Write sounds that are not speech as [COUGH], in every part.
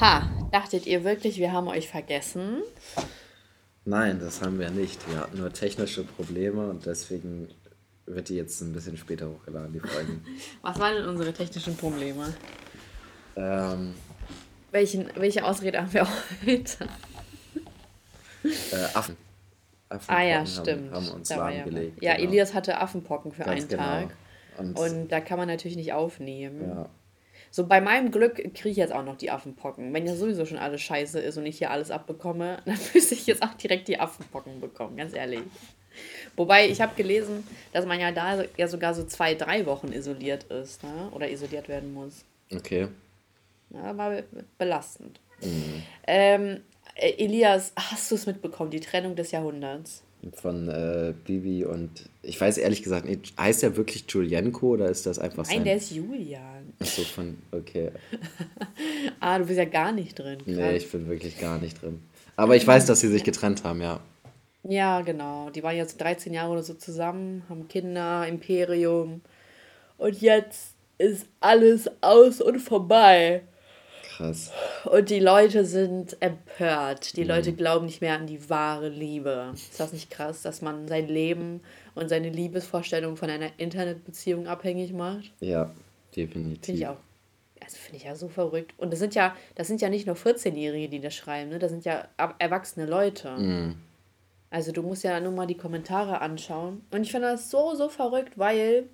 Ha, dachtet ihr wirklich, wir haben euch vergessen? Nein, das haben wir nicht. Wir hatten nur technische Probleme und deswegen wird die jetzt ein bisschen später hochgeladen, die Folge. [LAUGHS] Was waren denn unsere technischen Probleme? ähm, Welchen, welche Ausrede haben wir heute? äh, Affen. Affenpocken Ah ja, haben, stimmt. haben uns Da war ja, lahmgelegt. ja, genau. Elias hatte Affenpocken für Ganz einen genau. Tag. Und, Und da kann man natürlich nicht aufnehmen. ja, So, bei meinem Glück kriege ich jetzt auch noch die Affenpocken. Wenn ja sowieso schon alles scheiße ist und ich hier alles abbekomme, [LAUGHS] dann müsste ich jetzt auch direkt die Affenpocken bekommen, ganz ehrlich. Wobei, ich habe gelesen, dass man ja da ja sogar so zwei, drei Wochen isoliert ist, ne? Oder isoliert werden muss. okay. Ja, war be- belastend. Mhm. Ähm, äh, Elias, hast du es mitbekommen, die Trennung des Jahrhunderts? Von äh, Bibi und ich weiß ehrlich gesagt nicht, heißt der wirklich Julienko oder ist das einfach Nein, sein... der ist Julian. Ach so von, okay. [LAUGHS] Ah, du bist ja gar nicht drin. Nee, Krass. ich bin wirklich gar nicht drin. Aber ich weiß, dass sie sich getrennt haben, ja. Ja, genau. Die waren jetzt 13 Jahre oder so zusammen, haben Kinder, Imperium. Und jetzt ist alles aus und vorbei. Krass. Und die Leute sind empört. Die Leute glauben nicht mehr an die wahre Liebe. Ist das nicht krass, dass man sein Leben und seine Liebesvorstellung von einer Internetbeziehung abhängig macht? Ja, definitiv. Finde ich auch. Also finde ich ja so verrückt. Und das sind ja, das sind ja nicht nur 14-Jährige, die das schreiben, ne? Das sind ja erwachsene Leute. Mhm. Also du musst ja nur mal die Kommentare anschauen. Und ich finde das so, so verrückt, weil,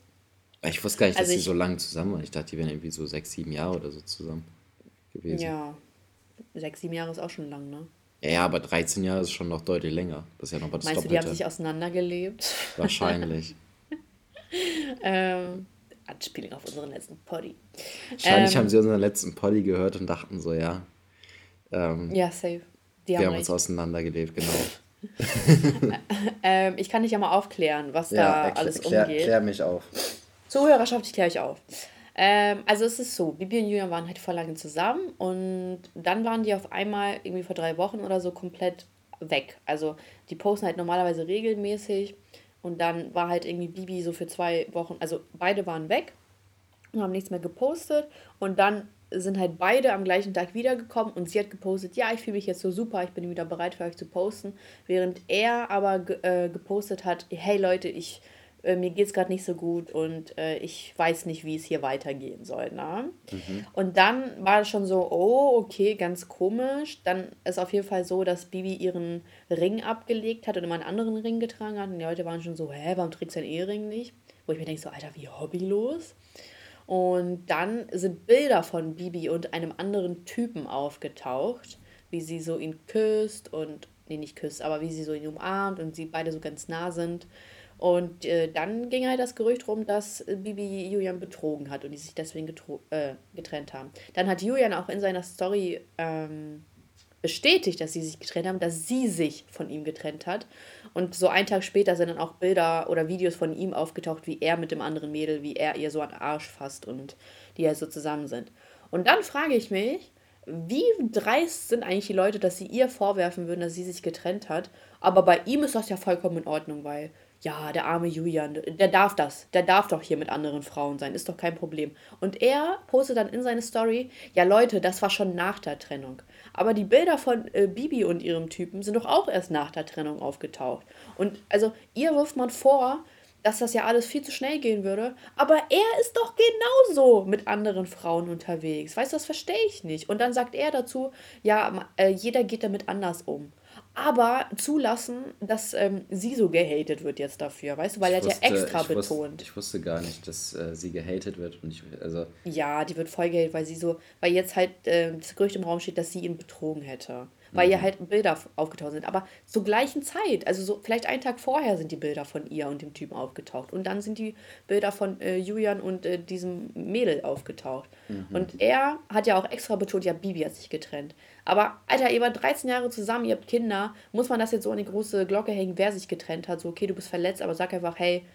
Ich wusste gar nicht, dass Also sie ich- so lange zusammen waren. Ich dachte, die wären irgendwie so sechs, sieben Jahre oder so zusammen gewesen. ja, sechs, sieben Jahre ist auch schon lang, ne? Ja, ja, aber 13 Jahre ist schon noch deutlich länger. Das ist ja noch mal das Meinst du, die haben Doppelte. sich auseinandergelebt? [LAUGHS] Wahrscheinlich. ähm, Anspielung auf unseren letzten Poddy. Wahrscheinlich Ähm, haben sie unseren letzten Poddy gehört und dachten so, ja, ähm, Ja, safe. Die wir haben uns auseinandergelebt, genau. [LAUGHS] [LAUGHS] Ähm, ich kann dich ja mal aufklären, was da erklär- alles umgeht. klär mich auf. Zuhörerschaft, ich kläre euch auf. Ähm, also es ist so, Bibi und Julian waren halt vor lange zusammen und dann waren die auf einmal irgendwie vor drei Wochen oder so komplett weg. Also die posten halt normalerweise regelmäßig und dann war halt irgendwie Bibi so für zwei Wochen, also beide waren weg und haben nichts mehr gepostet und dann sind halt beide am gleichen Tag wiedergekommen und sie hat gepostet, ja, ich fühle mich jetzt so super, ich bin wieder bereit für euch zu posten, während er aber äh, gepostet hat, hey Leute, ich äh, mir geht's gerade nicht so gut und äh, ich weiß nicht, wie es hier weitergehen soll, ne? Und dann war es schon so, oh, okay, ganz komisch. Dann ist auf jeden Fall so, dass Bibi ihren Ring abgelegt hat und immer einen anderen Ring getragen hat und die Leute waren schon so, hä, warum trägst du deinen Ehering nicht? Wo ich mir denke so, Alter, wie hobbylos. Und dann sind Bilder von Bibi und einem anderen Typen aufgetaucht, wie sie so ihn küsst und, nee, nicht küsst, aber wie sie so ihn umarmt und sie beide so ganz nah sind. Und äh, dann ging halt das Gerücht rum, dass Bibi Julian betrogen hat und die sich deswegen äh, getrennt haben. Dann hat Julian auch in seiner Story ähm, bestätigt, dass sie sich getrennt haben, dass sie sich von ihm getrennt hat. Und so einen Tag später sind dann auch Bilder oder Videos von ihm aufgetaucht, wie er mit dem anderen Mädel, wie er ihr so an den Arsch fasst und die halt so zusammen sind. Und dann frage ich mich, wie dreist sind eigentlich die Leute, dass sie ihr vorwerfen würden, dass sie sich getrennt hat. Aber bei ihm ist das ja vollkommen in Ordnung, weil, ja, der arme Julian, der darf das. Der darf doch hier mit anderen Frauen sein, ist doch kein Problem. Und er postet dann in seine Story, ja Leute, das war schon nach der Trennung. Aber die Bilder von äh, Bibi und ihrem Typen sind doch auch erst nach der Trennung aufgetaucht. Und also ihr wirft man vor, dass das ja alles viel zu schnell gehen würde. Aber er ist doch genauso mit anderen Frauen unterwegs. Weißt du, das verstehe ich nicht. Und dann sagt er dazu, ja, äh, jeder geht damit anders um. Aber zulassen, dass ähm, sie so gehatet wird jetzt dafür, weißt du, weil er hat ja extra ich wusste, betont. ich wusste gar nicht, dass äh, sie gehatet wird. Und ich, also, Ja, die wird voll gehatet, weil sie so, weil jetzt halt äh, das Gerücht im Raum steht, dass sie ihn betrogen hätte. Weil ihr halt Bilder aufgetaucht sind. Aber zur gleichen Zeit, also so vielleicht einen Tag vorher sind die Bilder von ihr und dem Typen aufgetaucht. Und dann sind die Bilder von äh, Julian und äh, diesem Mädel aufgetaucht. Und er hat ja auch extra betont, ja, Bibi hat sich getrennt. Aber, Alter, ihr wart 13 Jahre zusammen, ihr habt Kinder. Muss man das jetzt so an die große Glocke hängen, wer sich getrennt hat? So, okay, du bist verletzt, aber sag einfach, hey,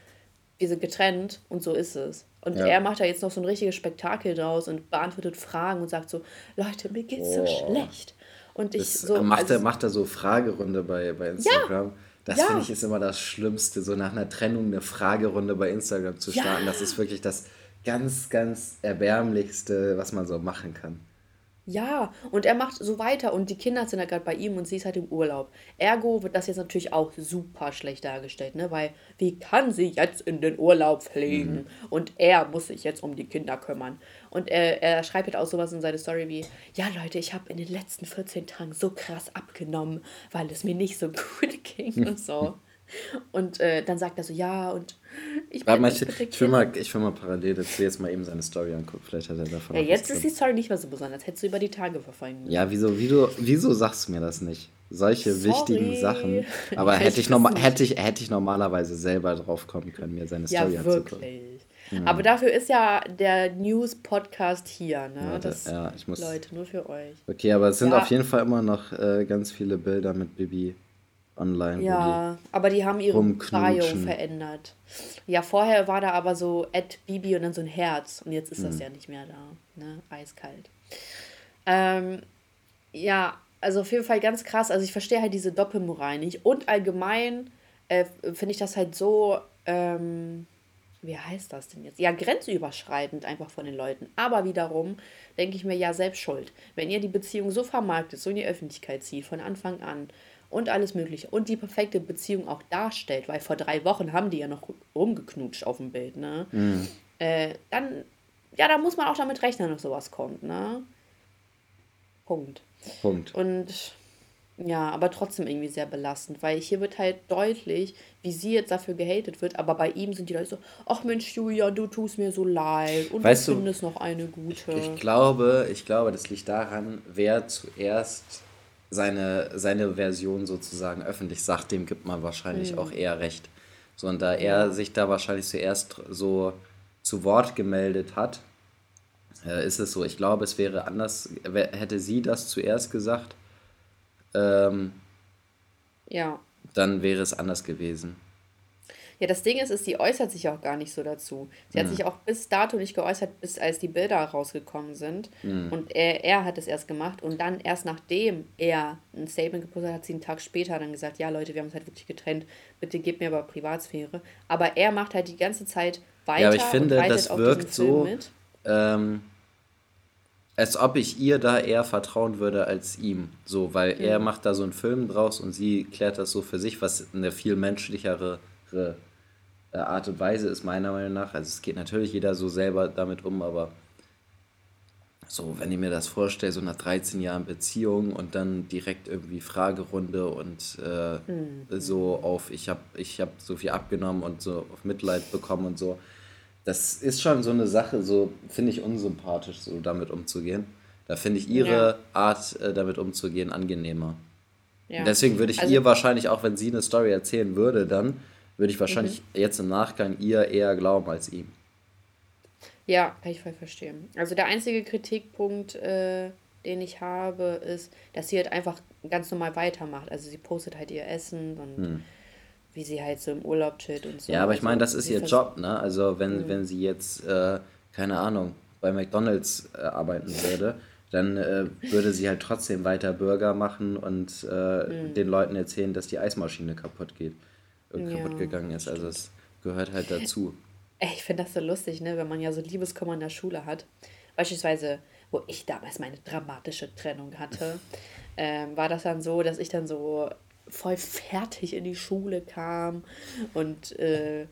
wir sind getrennt und so ist es. Und Ja. er macht da jetzt noch so ein richtiges Spektakel draus und beantwortet Fragen und sagt so, Leute, mir geht's so Boah. schlecht. Und ich das so. macht, also, er, macht er so Fragerunde bei, bei Instagram. Das Ja. finde ich ist immer das Schlimmste, so nach einer Trennung eine Fragerunde bei Instagram zu Ja. starten. Das ist wirklich das ganz, ganz erbärmlichste, was man so machen kann. Ja, und er macht so weiter und die Kinder sind ja gerade bei ihm und sie ist halt im Urlaub. Ergo wird das jetzt natürlich auch super schlecht dargestellt, ne? Weil wie kann sie jetzt in den Urlaub fliegen Mhm. und er muss sich jetzt um die Kinder kümmern. Und er, er schreibt halt auch sowas in seine Story wie, ja Leute, ich habe in den letzten 14 Tagen so krass abgenommen, weil es mir nicht so [LAUGHS] gut ging und so. Und äh, dann sagt er so, ja, und ich Warte bin mal, ich, will mal, ich will mal parallel dazu jetzt mal eben seine Story angucken. Vielleicht hat er davon Ja, jetzt ist die. Story nicht mehr so besonders. Hättest du über die Tage verfolgen müssen. Ja, wieso, wieso, wieso sagst du mir das nicht? Solche Sorry. wichtigen Sachen. Aber [LAUGHS] Ich hätte ich, weiß norma nicht. hätte, ich, hätte ich normalerweise selber drauf kommen können, mir seine Ja, Story anzugucken. wirklich. Aber dafür ist ja der News-Podcast hier, ne? Warte, das, ja, ich muss- Leute, nur für euch. Okay, aber es sind Ja. auf jeden Fall immer noch äh, ganz viele Bilder mit Bibi online. wo Ja, aber die haben ihre Bio verändert. Ja, vorher war da aber so at Bibi und dann so ein Herz. Und jetzt ist Hm. das ja nicht mehr da. Ne? Eiskalt. Ähm, ja, also auf jeden Fall ganz krass. Also ich verstehe halt diese Doppelmoral nicht. Und allgemein äh, finde ich das halt so, ähm, wie heißt das denn jetzt? Ja, grenzüberschreitend einfach von den Leuten. Aber wiederum denke ich mir, ja, selbst schuld. Wenn ihr die Beziehung so vermarktet, so in die Öffentlichkeit zieht, von Anfang an und alles Mögliche und die perfekte Beziehung auch darstellt, weil vor drei Wochen haben die ja noch rumgeknutscht auf dem Bild, ne? Äh, dann, ja, da muss man auch damit rechnen, dass sowas kommt, ne? Punkt. Punkt. Und ja, aber trotzdem irgendwie sehr belastend, weil hier wird halt deutlich, wie sie jetzt dafür gehatet wird, aber bei ihm sind die Leute so, ach Mensch, Julia, du tust mir so leid und Weißt du du, findest noch eine gute. Ich glaube, ich glaube, das liegt daran, wer zuerst seine, seine Version sozusagen öffentlich sagt, dem gibt man wahrscheinlich auch eher recht. So, und da er sich da wahrscheinlich zuerst so zu Wort gemeldet hat, äh, ist es so. Ich glaube, es wäre anders, hätte sie das zuerst gesagt, ähm, Ja. dann wäre es anders gewesen. Ja, das Ding ist, ist, sie äußert sich auch gar nicht so dazu. Sie hat sich auch bis dato nicht geäußert, bis als die Bilder rausgekommen sind. Und er, er hat es erst gemacht. Und dann erst nachdem er ein Statement gepostet hat, hat sie einen Tag später dann gesagt, ja Leute, wir haben uns halt wirklich getrennt. Bitte gebt mir aber Privatsphäre. Aber er macht halt die ganze Zeit weiter Ja, aber ich finde, das wirkt so, mit. ähm, als ob ich ihr da eher vertrauen würde als ihm. So, weil er macht da so einen Film draus und sie klärt das so für sich, was eine viel menschlichere Art und Weise ist, meiner Meinung nach. Also es geht natürlich jeder so selber damit um, aber so, wenn ich mir das vorstelle, so nach 13 Jahren Beziehung und dann direkt irgendwie Fragerunde und äh, so auf, ich habe ich hab so viel abgenommen und so auf Mitleid bekommen und so. Das ist schon so eine Sache, so finde ich unsympathisch, so damit umzugehen. Da finde ich ihre Ja. Art, äh, damit umzugehen, angenehmer. Ja. Deswegen würde ich Also- ihr wahrscheinlich, auch wenn sie eine Story erzählen würde, dann würde ich wahrscheinlich Mhm. jetzt im Nachgang ihr eher glauben als ihm. Ja, kann ich voll verstehen. Also der einzige Kritikpunkt, äh, den ich habe, ist, dass sie halt einfach ganz normal weitermacht. Also sie postet halt ihr Essen und wie sie halt so im Urlaub chillt und so. Hm. Ja, aber ich Also meine, das ist ihr Job, ne? Also wenn, wenn sie jetzt, äh, keine Ahnung, bei McDonalds äh, arbeiten würde, dann äh, würde sie halt trotzdem weiter Burger machen und äh, den Leuten erzählen, dass die Eismaschine kaputt geht, Ja, kaputt gegangen ist. Also es gehört halt dazu. Ich finde das so lustig, ne, wenn man ja so Liebeskummer in der Schule hat. Beispielsweise, wo ich damals meine dramatische Trennung hatte, [LAUGHS] ähm, war das dann so, dass ich dann so voll fertig in die Schule kam und äh,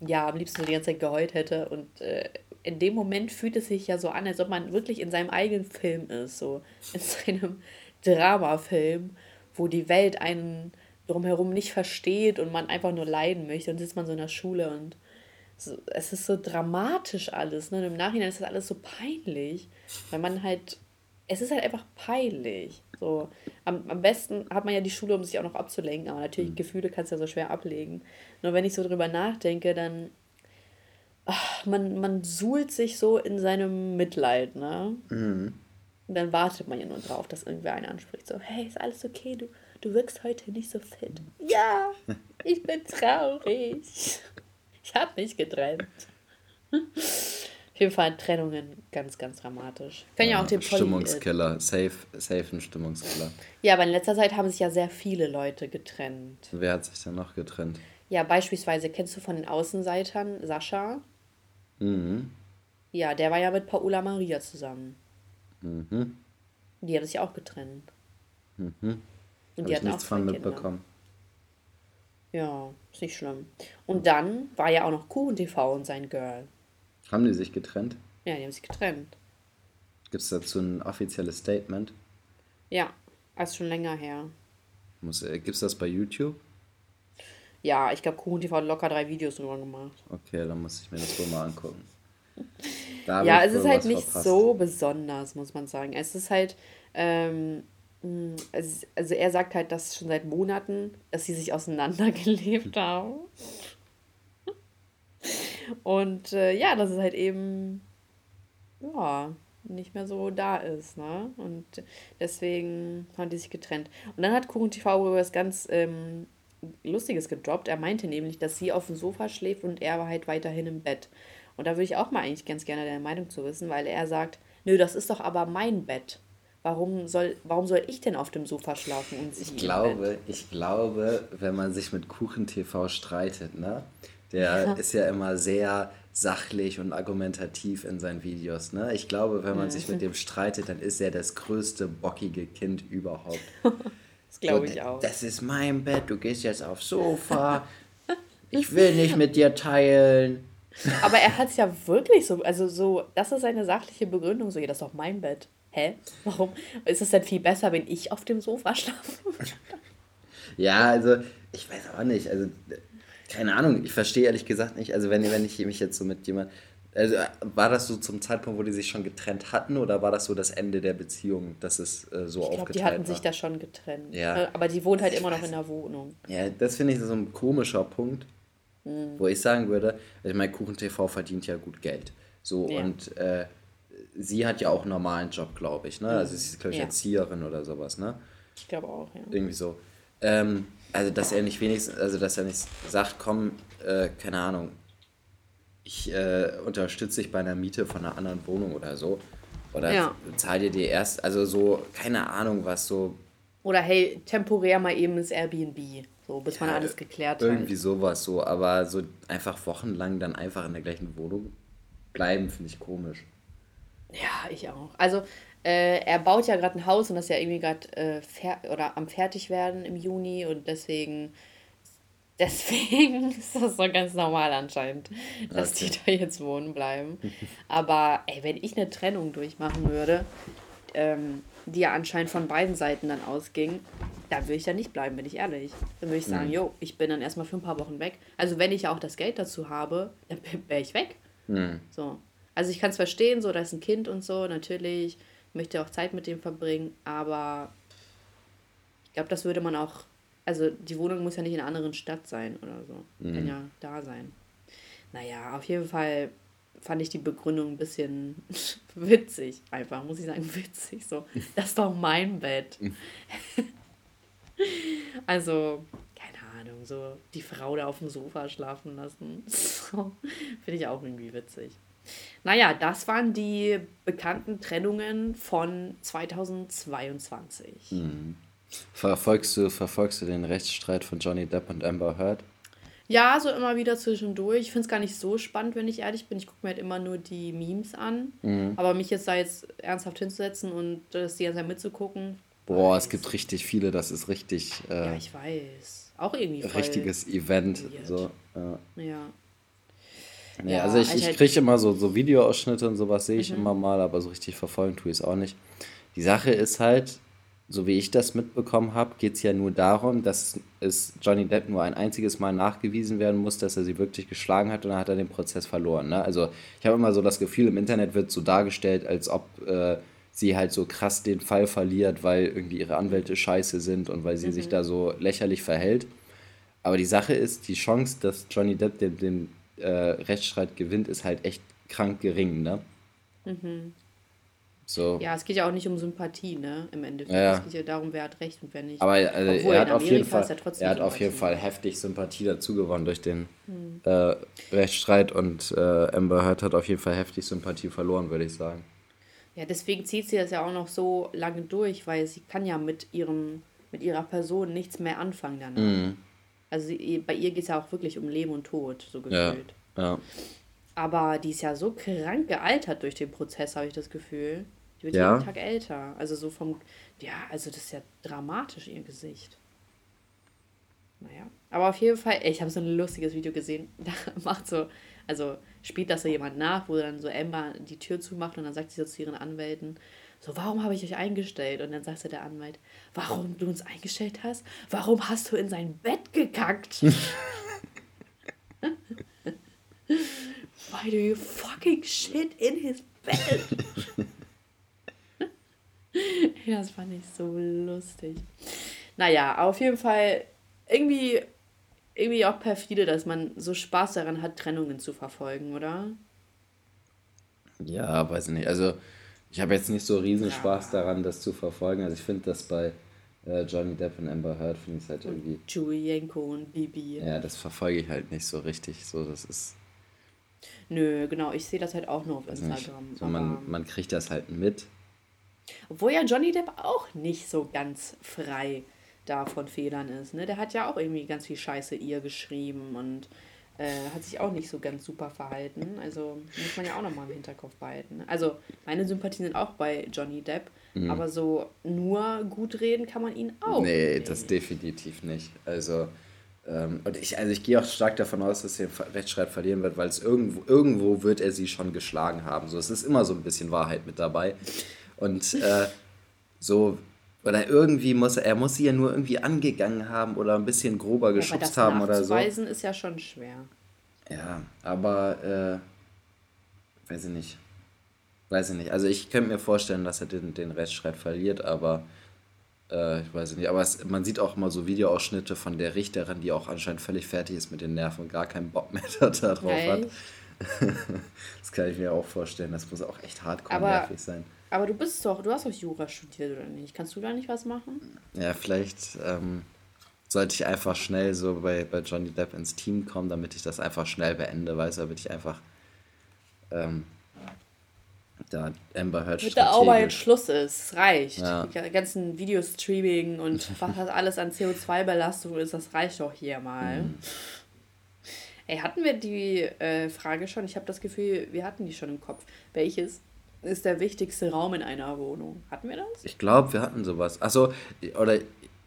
ja, am liebsten so die ganze Zeit geheult hätte. Und äh, in dem Moment fühlt es sich ja so an, als ob man wirklich in seinem eigenen Film ist, so in [LAUGHS] seinem Dramafilm, wo die Welt einen drumherum nicht versteht und man einfach nur leiden möchte. Und sitzt man so in der Schule und so, es ist so dramatisch alles. Ne? Und im Nachhinein ist das alles so peinlich, weil man halt, es ist halt einfach peinlich. So, am, am besten hat man ja die Schule, um sich auch noch abzulenken, aber natürlich Gefühle kannst du ja so schwer ablegen. Nur wenn ich so drüber nachdenke, dann ach, man, man suhlt sich so in seinem Mitleid, ne? Und dann wartet man ja nur drauf, dass irgendwer einen anspricht. So, hey, ist alles okay? Du, du wirkst heute nicht so fit. [LAUGHS] Ja, ich bin traurig. Ich habe mich getrennt. Auf jeden Fall Trennungen ganz, ganz dramatisch. Können ja, auch den Polly, äh, Stimmungskiller, safe, safe ein Stimmungskiller. Ja, aber in letzter Zeit haben sich ja sehr viele Leute getrennt. Wer hat sich denn noch getrennt? Ja, beispielsweise kennst du von den Außenseitern Sascha? Mhm. Ja, der war ja mit Paula Maria zusammen. Mhm. Die hat sich auch getrennt. Mhm. Und die auch nichts von mitbekommen. Ja, ist nicht schlimm. Und dann war ja auch noch Kuchen TV und sein Girl. Haben die sich getrennt? Ja, die haben sich getrennt. Gibt es dazu ein offizielles Statement? Ja, ist schon länger her. Muss, äh, Gibt es das bei YouTube? Ja, ich glaube, Kuchen TV hat locker drei Videos drüber gemacht. Okay, dann muss ich mir das wohl mal angucken. [LAUGHS] Ja, es ist halt nicht verpasst. so besonders, muss man sagen. Es ist halt, ähm, also er sagt halt, dass schon seit Monaten, dass sie sich auseinandergelebt [LAUGHS] haben. Und äh, ja, dass es halt eben, ja, nicht mehr so da ist, ne? Und deswegen haben die sich getrennt. Und dann hat Kuchen TV was ganz ähm, Lustiges gedroppt. Er meinte nämlich, dass sie auf dem Sofa schläft und er war halt weiterhin im Bett. Und da würde ich auch mal eigentlich ganz gerne deine Meinung zu wissen, weil er sagt, nö, das ist doch aber mein Bett. Warum soll, warum soll ich denn auf dem Sofa schlafen und sie Ich glaube, ich glaube, wenn man sich mit Kuchen TV streitet, ne? Der Ja. ist ja immer sehr sachlich und argumentativ in seinen Videos, ne? Ich glaube, wenn man sich mit dem streitet, dann ist er das größte bockige Kind überhaupt. [LAUGHS] Das glaube ich auch. Das ist mein Bett, du gehst jetzt aufs Sofa. [LAUGHS] Ich will nicht mit dir teilen. Aber er hat es ja wirklich so, also so, das ist seine sachliche Begründung, so, ja, das ist doch mein Bett. Hä? Warum? Ist es denn viel besser, wenn ich auf dem Sofa schlafe? [LAUGHS] Ja, also, ich weiß auch nicht. Also, keine Ahnung, ich verstehe ehrlich gesagt nicht. Also, wenn, wenn ich mich jetzt so mit jemand. Also, war das so zum Zeitpunkt, wo die sich schon getrennt hatten, oder war das so das Ende der Beziehung, dass es äh, so Ich glaube, aufgeteilt die hatten war? sich da schon getrennt. Ja. Äh, Aber die wohnt halt Ich immer noch in der Wohnung. Ja, das finde ich so ein komischer Punkt, Mhm. wo ich sagen würde, also ich meine, Kuchen TV verdient ja gut Geld. So, Ja. und äh, sie hat ja auch einen normalen Job, glaube ich, ne? Also sie ist, glaube ich, Ja. Erzieherin oder sowas, ne? Ich glaube auch, ja. Irgendwie so. Ähm, also, dass er nicht wenigstens, also dass er nicht sagt, komm, äh, keine Ahnung, ich äh, unterstütze dich bei einer Miete von einer anderen Wohnung oder so. Oder Ja. zahl dir die erst, also so, keine Ahnung, was so, Oder hey, temporär mal eben ins Airbnb. So, bis man Ja, alles geklärt irgendwie hat. sowas so, aber so einfach wochenlang dann einfach in der gleichen Wohnung bleiben, finde ich komisch. Ja, ich auch. Also, äh, er baut ja gerade ein Haus und das ist ja irgendwie gerade äh, oder am Fertigwerden im Juni und deswegen. Deswegen [LAUGHS] ist das so ganz normal anscheinend, dass die Okay. da jetzt wohnen bleiben. Aber ey, wenn ich eine Trennung durchmachen würde, ähm, die ja anscheinend von beiden Seiten dann ausging, dann würde ich da nicht bleiben, bin ich ehrlich. Dann würde ich sagen, Mhm. jo, ich bin dann erstmal für ein paar Wochen weg. Also wenn ich ja auch das Geld dazu habe, dann [LAUGHS] wäre ich weg. Hm. So. Also ich kann es verstehen, so, da ist ein Kind und so, natürlich möchte auch Zeit mit dem verbringen, aber ich glaube, das würde man auch, also die Wohnung muss ja nicht in einer anderen Stadt sein oder so, kann ja da sein. Naja, auf jeden Fall fand ich die Begründung ein bisschen [LAUGHS] witzig, einfach, muss ich sagen, [LAUGHS] witzig, so, das ist doch mein Bett. [LAUGHS] also, keine Ahnung, so die Frau da auf dem Sofa schlafen lassen, so, finde ich auch irgendwie witzig. Naja, das waren die bekannten Trennungen von 2022. Verfolgst du, verfolgst du den Rechtsstreit von Johnny Depp und Amber Heard? Ja, so immer wieder zwischendurch. Ich finde es gar nicht so spannend, wenn ich ehrlich bin. Ich gucke mir halt immer nur die Memes an. Aber mich jetzt da jetzt ernsthaft hinzusetzen und das die ganze Zeit mitzugucken. Boah, es gibt richtig viele, das ist richtig Ja, äh, ich weiß. Auch irgendwie richtiges Event. So, ja. Ja. Nee, Ja, also ich, ich halt- kriege immer so, so Videoausschnitte und sowas sehe ich Mhm. immer mal, aber so richtig verfolgen tue ich es auch nicht. Die Sache ist halt, so wie ich das mitbekommen habe, geht es ja nur darum, dass es Johnny Depp nur ein einziges Mal nachgewiesen werden muss, dass er sie wirklich geschlagen hat und dann hat er den Prozess verloren. Ne? Also ich habe immer so das Gefühl, im Internet wird so dargestellt, als ob äh, sie halt so krass den Fall verliert, weil irgendwie ihre Anwälte scheiße sind und weil sie sich da so lächerlich verhält. Aber die Sache ist, die Chance, dass Johnny Depp den, den äh, Rechtsstreit gewinnt, ist halt echt krank gering, ne? So. Ja, es geht ja auch nicht um Sympathie, ne? Im Endeffekt. Ja, ja. Es geht ja darum, wer hat recht und wer nicht. Aber also, er hat auf jeden Fall, trotzdem er hat auf jeden. Fall heftig Sympathie dazu gewonnen durch den Hm. äh, Rechtsstreit und äh, Amber Heard hat auf jeden Fall heftig Sympathie verloren, würde ich sagen. Ja, deswegen zieht sie das ja auch noch so lange durch, weil sie kann ja mit ihrem, mit ihrer Person nichts mehr anfangen danach. Mhm. Also sie, bei ihr geht es ja auch wirklich um Leben und Tod, so Ja, gefühlt. ja. Aber die ist ja so krank gealtert durch den Prozess, habe ich das Gefühl. Die wird ja. jeden Tag älter. Also so vom, ja, also das ist ja dramatisch, ihr Gesicht. Naja. Aber auf jeden Fall, ich habe so ein lustiges Video gesehen. [LAUGHS] Da macht so, also spielt das so jemand nach, wo dann so Emma die Tür zumacht und dann sagt sie so zu ihren Anwälten, so, warum habe ich euch eingestellt? Und dann sagt der Anwalt, warum du uns eingestellt hast? Warum hast du in sein Bett gekackt? Why do you fucking shit in his bed? [LAUGHS] das fand ich so lustig. Naja, auf jeden Fall irgendwie, irgendwie auch perfide, dass man so Spaß daran hat, Trennungen zu verfolgen, oder? Ja, weiß ich nicht. Also, ich habe jetzt nicht so riesen Spaß daran, das zu verfolgen. Also, ich finde das bei äh, Johnny Depp und Amber Heard, finde ich es halt irgendwie. Julienko und Bibi. Ja, das verfolge ich halt nicht so richtig. So, das ist. Nö, genau, ich sehe das halt auch nur auf Instagram. So, man, man kriegt das halt mit. Obwohl ja Johnny Depp auch nicht so ganz frei da von Fehlern ist. Ne? Der hat ja auch irgendwie ganz viel Scheiße ihr geschrieben und äh, hat sich auch nicht so ganz super verhalten. Also muss man ja auch nochmal im Hinterkopf behalten. Also meine Sympathien sind auch bei Johnny Depp, mhm. aber so nur gut reden kann man ihn auch. Nee, nicht. das definitiv nicht. Also ähm, und ich, also ich gehe auch stark davon aus, dass er den Rechtsstreit verlieren wird, weil es irgendwo, irgendwo wird er sie schon geschlagen haben. So, es ist immer so ein bisschen Wahrheit mit dabei. Und äh, so, oder irgendwie muss er, er muss sie ja nur irgendwie angegangen haben oder ein bisschen grober geschubst ja, haben oder so. Weisen ist ja schon schwer. Ja, aber äh, weiß ich nicht. Weiß ich nicht. Also ich könnte mir vorstellen, dass er den, den Rechtsstreit verliert, aber äh, ich weiß nicht. Aber es, man sieht auch immer so Videoausschnitte von der Richterin, die auch anscheinend völlig fertig ist mit den Nerven und gar keinen Bock mehr [LAUGHS] da drauf Nein. hat. [LAUGHS] das kann ich mir auch vorstellen. Das muss auch echt hardcore nervig sein. Aber du bist doch, du hast doch Jura studiert, oder nicht? Kannst du da nicht was machen? Ja, vielleicht ähm, sollte ich einfach schnell so bei, bei Johnny Depp ins Team kommen, damit ich das einfach schnell beende, weißt du, damit ich einfach ähm, da Amber Heard da auch mal ein Schluss ist, es reicht. Ja. Die ganzen Videostreaming und [LAUGHS] was das alles an CO2-Belastung ist, das reicht doch hier mal. Mhm. Ey, hatten wir die äh, Frage schon? Ich habe das Gefühl, wir hatten die schon im Kopf. Welches ist der wichtigste Raum in einer Wohnung. Hatten wir das? Ich glaube, wir hatten sowas. Achso, oder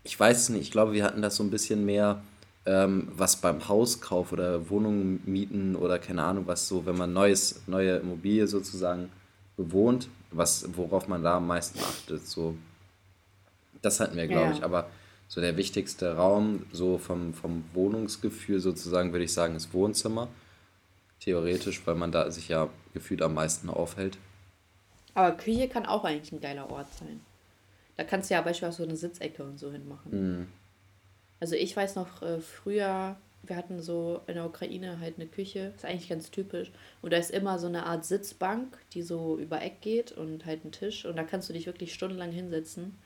ich weiß es nicht, ich glaube, wir hatten das so ein bisschen mehr, ähm, was beim Hauskauf oder Wohnungen mieten oder keine Ahnung, was so, wenn man neues, neue Immobilie sozusagen bewohnt, was, worauf man da am meisten achtet. So, das hatten wir, glaube ja. ich, aber so der wichtigste Raum, so vom, vom Wohnungsgefühl sozusagen, würde ich sagen, ist Wohnzimmer. Theoretisch, weil man da sich ja gefühlt am meisten aufhält. Aber Küche kann auch eigentlich ein geiler Ort sein. Da kannst du ja beispielsweise so eine Sitzecke und so hinmachen. Mhm. Also ich weiß noch äh, früher, wir hatten so in der Ukraine halt eine Küche, ist eigentlich ganz typisch. Und da ist immer so eine Art Sitzbank, die so über Eck geht und halt ein Tisch. Und da kannst du dich wirklich stundenlang hinsetzen.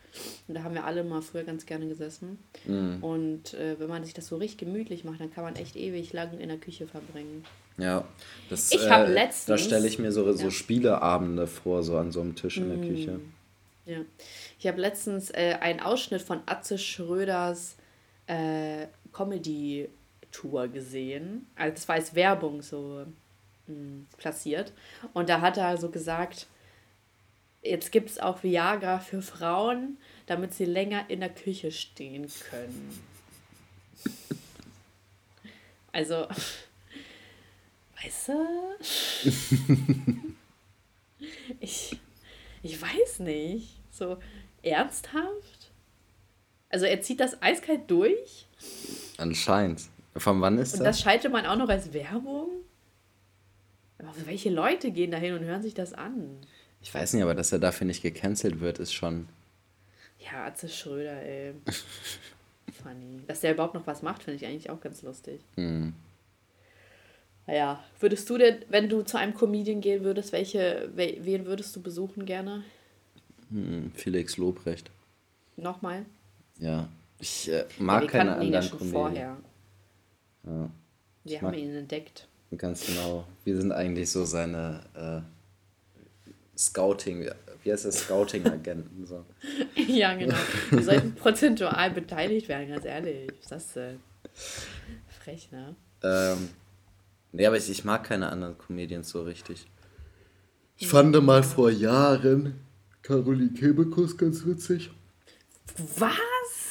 Und da haben wir alle mal früher ganz gerne gesessen. Mhm. Und äh, wenn man sich das so richtig gemütlich macht, dann kann man echt ewig lang in der Küche verbringen. Ja, das, ich äh, letztens, da stelle ich mir so, so ja. Spieleabende vor, so an so einem Tisch in der mm. Küche. Ja, ich habe letztens äh, einen Ausschnitt von Atze Schröders äh, Comedy-Tour gesehen. Also das war als Werbung so mh, mm, platziert. Und da hat er so gesagt, jetzt gibt es auch Viagra für Frauen, damit sie länger in der Küche stehen können. Also Weißt du? [LAUGHS] ich, ich weiß nicht. So ernsthaft? Also er zieht das eiskalt durch? Anscheinend. Von wann ist das? Und das schaltet man auch noch als Werbung? Aber welche Leute gehen da hin und hören sich das an? Ich weiß nicht, aber dass er dafür nicht gecancelt wird, ist schon. Ja, Atze Schröder, ey. [LAUGHS] Funny. Dass der überhaupt noch was macht, finde ich eigentlich auch ganz lustig. Mhm. Naja, würdest du denn, wenn du zu einem Comedian gehen würdest, welche, wen würdest du besuchen gerne? Hm, Felix Lobrecht. Nochmal? Ja, ich äh, mag ja, keine anderen ihn ja schon Comedien. vorher. Ja. Wir haben ihn entdeckt. Ganz genau. Wir sind eigentlich so seine äh, Scouting, wie heißt das, Scouting-Agenten. So. [LAUGHS] ja, genau. Wir sollten prozentual beteiligt werden, ganz ehrlich. Was ist das denn? Frech, ne? Ähm, Nee, aber ich, ich mag keine anderen Comedians so richtig. Ich fand mal vor Jahren Caroline Kebekus ganz witzig. Was?